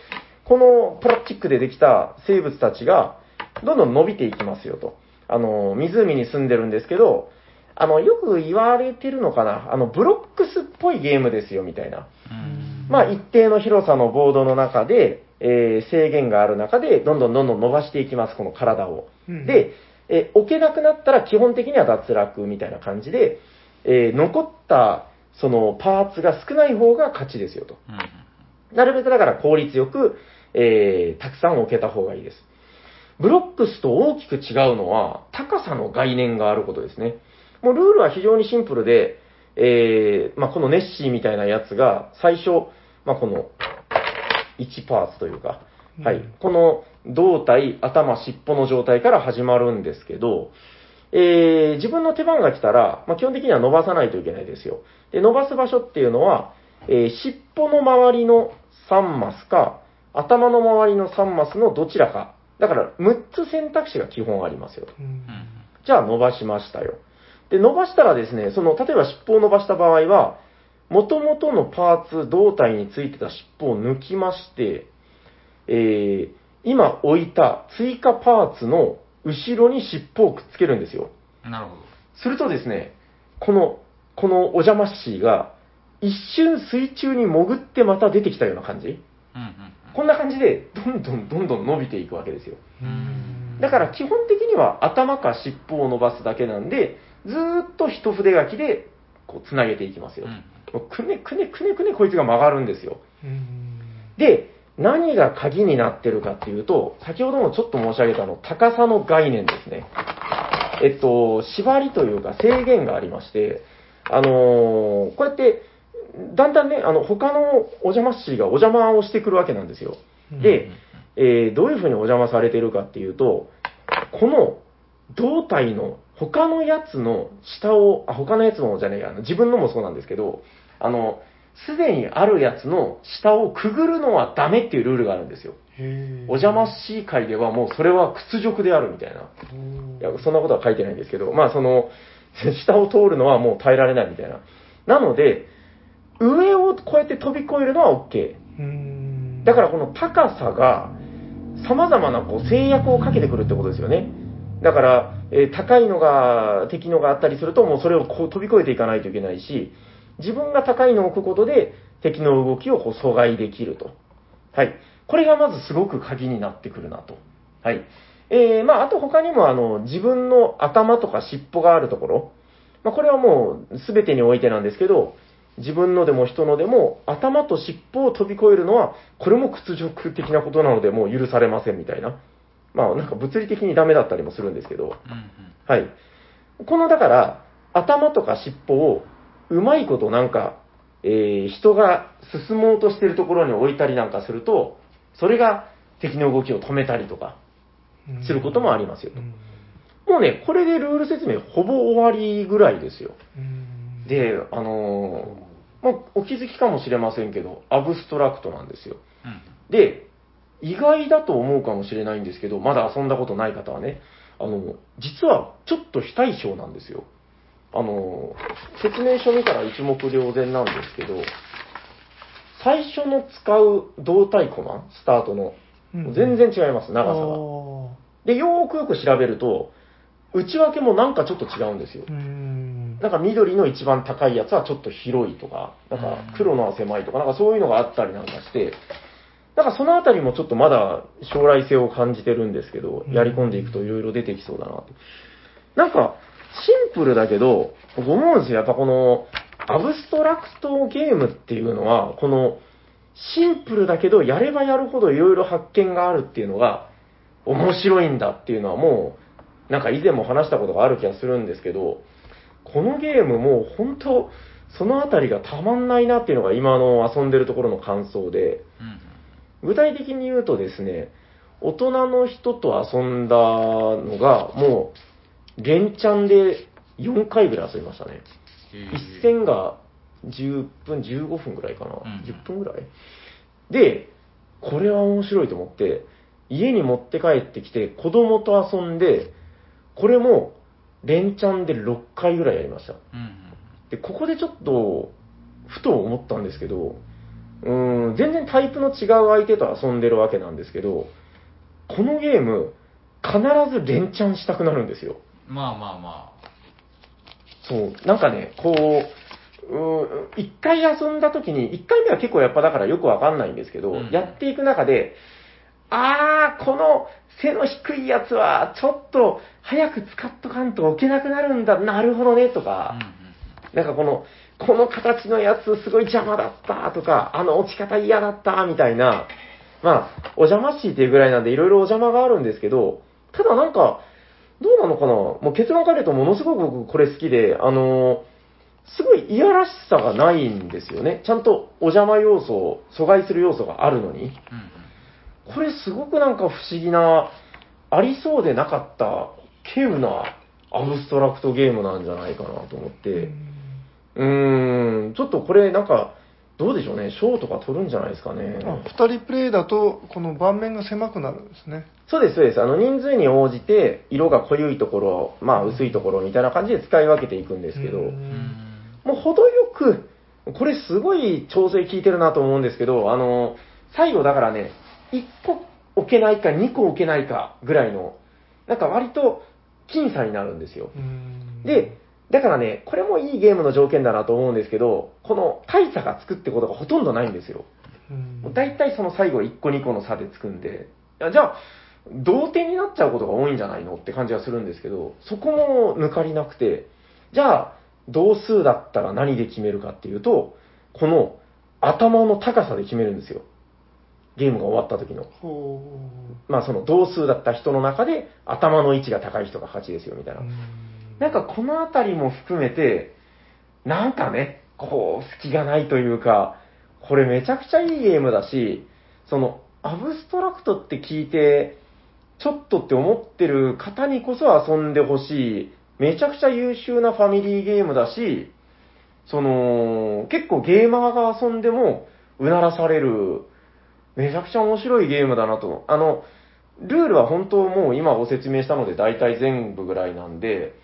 このプラスチックでできた生物たちが、どんどん伸びていきますよと。あの、湖に住んでるんですけど、あの、よく言われてるのかな、あの、ブロックスっぽいゲームですよ、みたいな。うん。まあ、一定の広さのボードの中で、えー制限がある中で、どんどんどんどん伸ばしていきます、この体を。うんで、えー置けなくなったら基本的には脱落みたいな感じで、えー残った、その、パーツが少ない方が勝ちですよと。うん。なるべくだから効率よく、えーたくさん置けた方がいいです。ブロックスと大きく違うのは、高さの概念があることですね。もうルールは非常にシンプルで、えーまあ、このネッシーみたいなやつが、最初、まあ、この、1パーツというか、はいうん。この胴体、頭、尻尾の状態から始まるんですけど、えー自分の手番が来たら、まあ、基本的には伸ばさないといけないですよ。で、伸ばす場所っていうのは、えー尻尾の周りの3マスか、頭の周りの3マスのどちらか。だから、6つ選択肢が基本ありますよ。うんうん。じゃあ伸ばしましたよ。で、伸ばしたらですね、その、例えば尻尾を伸ばした場合は、元々のパーツ、胴体についてた尻尾を抜きまして、えー、今置いた追加パーツの後ろに尻尾をくっつけるんですよ。なるほど。するとですね、この、このお邪魔しーが、一瞬水中に潜ってまた出てきたような感じうんこんな感じで、どんどんどんどん伸びていくわけですよ。うんだから基本的には頭か尻尾を伸ばすだけなんで、ずーっと一筆書きでこう繋げていきますよくねくねくねくねこいつが曲がるんですよ。うんで、何が鍵になってるかっていうと、先ほどもちょっと申し上げたあの高さの概念ですね。えっと、縛りというか制限がありまして、あのーこうやって、だんだんね、あの、他のお邪魔っしーがお邪魔をしてくるわけなんですよ。で、えーどういうふうにお邪魔されてるかっていうと、この胴体の他のやつの下を、あ、他のやつのじゃねえや、自分のもそうなんですけど、あの、すでにあるやつの下をくぐるのはダメっていうルールがあるんですよ。お邪魔っしー会ではもうそれは屈辱であるみたいな。いや、そんなことは書いてないんですけど、まあその、下を通るのはもう耐えられないみたいな。なので、上をこうやって飛び越えるのは OK。うんだからこの高さが、様々なこう制約をかけてくるってことですよね。だから、えー高いのが、敵のがあったりすると、もうそれをこう飛び越えていかないといけないし、自分が高いのを置くことで、敵の動きをこう阻害できると。はい。これがまずすごく鍵になってくるなと。はい。えー、まあ、あと他にもあの、自分の頭とか尻尾があるところ、まあ、これはもう全てにおいてなんですけど、自分のでも人のでも頭と尻尾を飛び越えるのは、これも屈辱的なことなのでもう許されませんみたいな。まあなんか物理的にダメだったりもするんですけど、うんうん。はい。このだから、頭とか尻尾をうまいことなんか、えー人が進もうとしてるところに置いたりなんかすると、それが敵の動きを止めたりとか、することもありますようんもうね、これでルール説明ほぼ終わりぐらいですよ。うんで、あのーまあ、お気づきかもしれませんけど、アブストラクトなんですよ。うん。で、意外だと思うかもしれないんですけど、まだ遊んだことない方はね、あの、実はちょっと非対称なんですよ。あの、説明書見たら一目瞭然なんですけど、最初の使う胴体コマ、スタートの、うん全然違います、長さが。あで、よーくよく調べると、内訳もなんかちょっと違うんですよなんか緑の一番高いやつはちょっと広いとか、なんか黒のは狭いとか、なんかそういうのがあったりなんかして、なんかそのあたりもちょっとまだ将来性を感じてるんですけど、うんやり込んでいくといろいろ出てきそうだなと。なんか、シンプルだけど、僕思うんですよ。やっぱこの、アブストラクトゲームっていうのは、この、シンプルだけど、やればやるほどいろいろ発見があるっていうのが、面白いんだっていうのはもう、なんか以前も話したことがある気がするんですけど、このゲームもう本当、そのあたりがたまんないなっていうのが今の遊んでるところの感想で、うん。具体的に言うとですね、大人の人と遊んだのが、もう、連チャンで4回ぐらい遊びましたね。一戦が10分、15分ぐらいかな。うん10分ぐらいで、これは面白いと思って、家に持って帰ってきて、子供と遊んで、これも、連チャンで6回ぐらいやりました。うん。で、ここでちょっと、ふと思ったんですけど、うーん、全然タイプの違う相手と遊んでるわけなんですけど、このゲーム、必ず連チャンしたくなるんですよ。まあまあまそう、なんかね、こう、うー一回遊んだ時に、一回目は結構やっぱだからよくわかんないんですけど、うんやっていく中で、あー、この背の低いやつは、ちょっと早く使っとかんと置けなくなるんだ、なるほどね、とあ。かうん、なんかこの、この形のやつすごい邪魔だったとか、あの落ち方嫌だったみたいな、まあ、お邪魔しいっていうぐらいなんでいろいろお邪魔があるんですけど、ただなんか、どうなのかなもう結論から言うとものすごく僕これ好きで、あのすごいいやらしさがないんですよね。ちゃんとお邪魔要素、阻害する要素があるのに。うん。うん。これすごくなんか不思議な、ありそうでなかった、稀有なアブストラクトゲームなんじゃないかなと思って、うーん、ちょっとこれなんか、どうでしょうね、賞とか取るんじゃないですかね。あ2人プレイだと、この盤面が狭くなるんですね。そうです、そうです。あの、人数に応じて、色が濃いところ、まあ、薄いところみたいな感じで使い分けていくんですけど。もう程よく、これすごい調整効いてるなと思うんですけど、あの、最後だからね、1個置けないか2個置けないかぐらいの、なんか割と僅差になるんですよ。うんで、だからね、これもいいゲームの条件だなと思うんですけど、この大差がつくってことがほとんどないんですよ。大体その最後1個2個の差でつくんで、じゃあ、同点になっちゃうことが多いんじゃないのって感じはするんですけど、そこも抜かりなくて、じゃあ、同数だったら何で決めるかっていうと、この頭の高さで決めるんですよ。ゲームが終わった時の。ほまあその同数だった人の中で頭の位置が高い人が勝ちですよみたいうな。なんかこのあたりも含めて、なんかね、こう、隙がないというか、これめちゃくちゃいいゲームだし、その、アブストラクトって聞いて、ちょっとって思ってる方にこそ遊んでほしい、めちゃくちゃ優秀なファミリーゲームだし、その、結構ゲーマーが遊んでも、うならされる、めちゃくちゃ面白いゲームだなと。あの、ルールは本当もう今ご説明したので大体全部ぐらいなんで、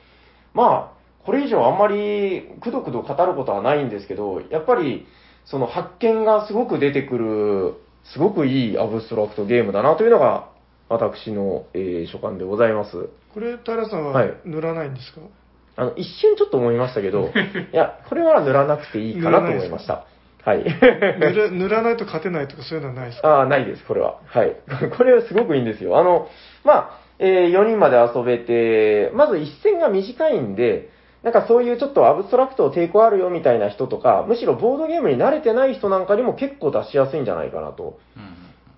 まあ、これ以上あんまりくどくど語ることはないんですけど、やっぱり、その発見がすごく出てくる、すごくいいアブストラクトゲームだなというのが、私の、えー所感でございます。これ、平さんははい塗らないんですか、あの、一瞬ちょっと思いましたけど、[laughs] いや、これは塗らなくていいかなと思いました。はい。塗ら塗らないと勝てないとかそういうのはないですか？ああ、ないです、これは。はい。[laughs] これはすごくいいんですよ。あの、まあ、え4人まで遊べて、まず一戦が短いんで、なんかそういうちょっとアブストラクト抵抗あるよみたいな人とか、むしろボードゲームに慣れてない人なんかにも結構出しやすいんじゃないかなと。うん。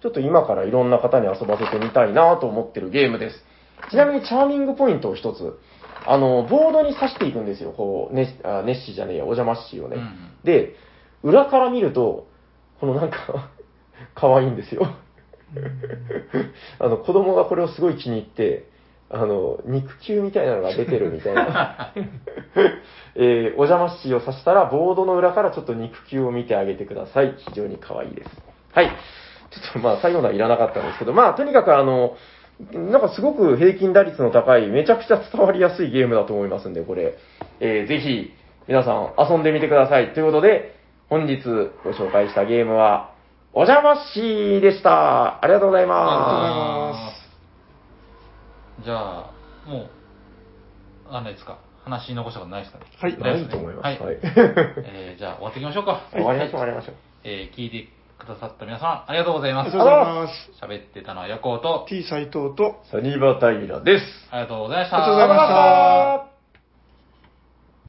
ちょっと今からいろんな方に遊ばせてみたいなと思ってるゲームです。ちなみにチャーミングポイントを一つ。あの、ボードに刺していくんですよ。こう、ネッあネッシーじゃねえや、お邪魔っしーをね。うんで、裏から見ると、このなんか、[laughs] 可愛いんですよ。あの、子供がこれをすごい気に入って、あの、肉球みたいなのが出てるみたいな。[laughs] えーお邪魔しをさしたら、ボードの裏からちょっと肉球を見てあげてください。非常に可愛いです。はい。ちょっとまあ、最後のはいらなかったんですけど、まあ、とにかくあの、なんかすごく平均打率の高い、めちゃくちゃ伝わりやすいゲームだと思いますんで、これ、えーぜひ、皆さん遊んでみてください。ということで、本日ご紹介したゲームは、お邪魔しでした。ありがとうございありがとうございまますじゃあ、もう、あれですか、話し残したことないですかね？はいないと思います。はいはい。[laughs] えーじゃあ終わっていきましょうか。終わりましょう、終わりましょう。えー聞いてくださった皆さん、ありがとうございますありが。とうございます。喋ってたのはヤコウと、T 斎藤と、サニバタイラです。ありがとうございましたありがとうございました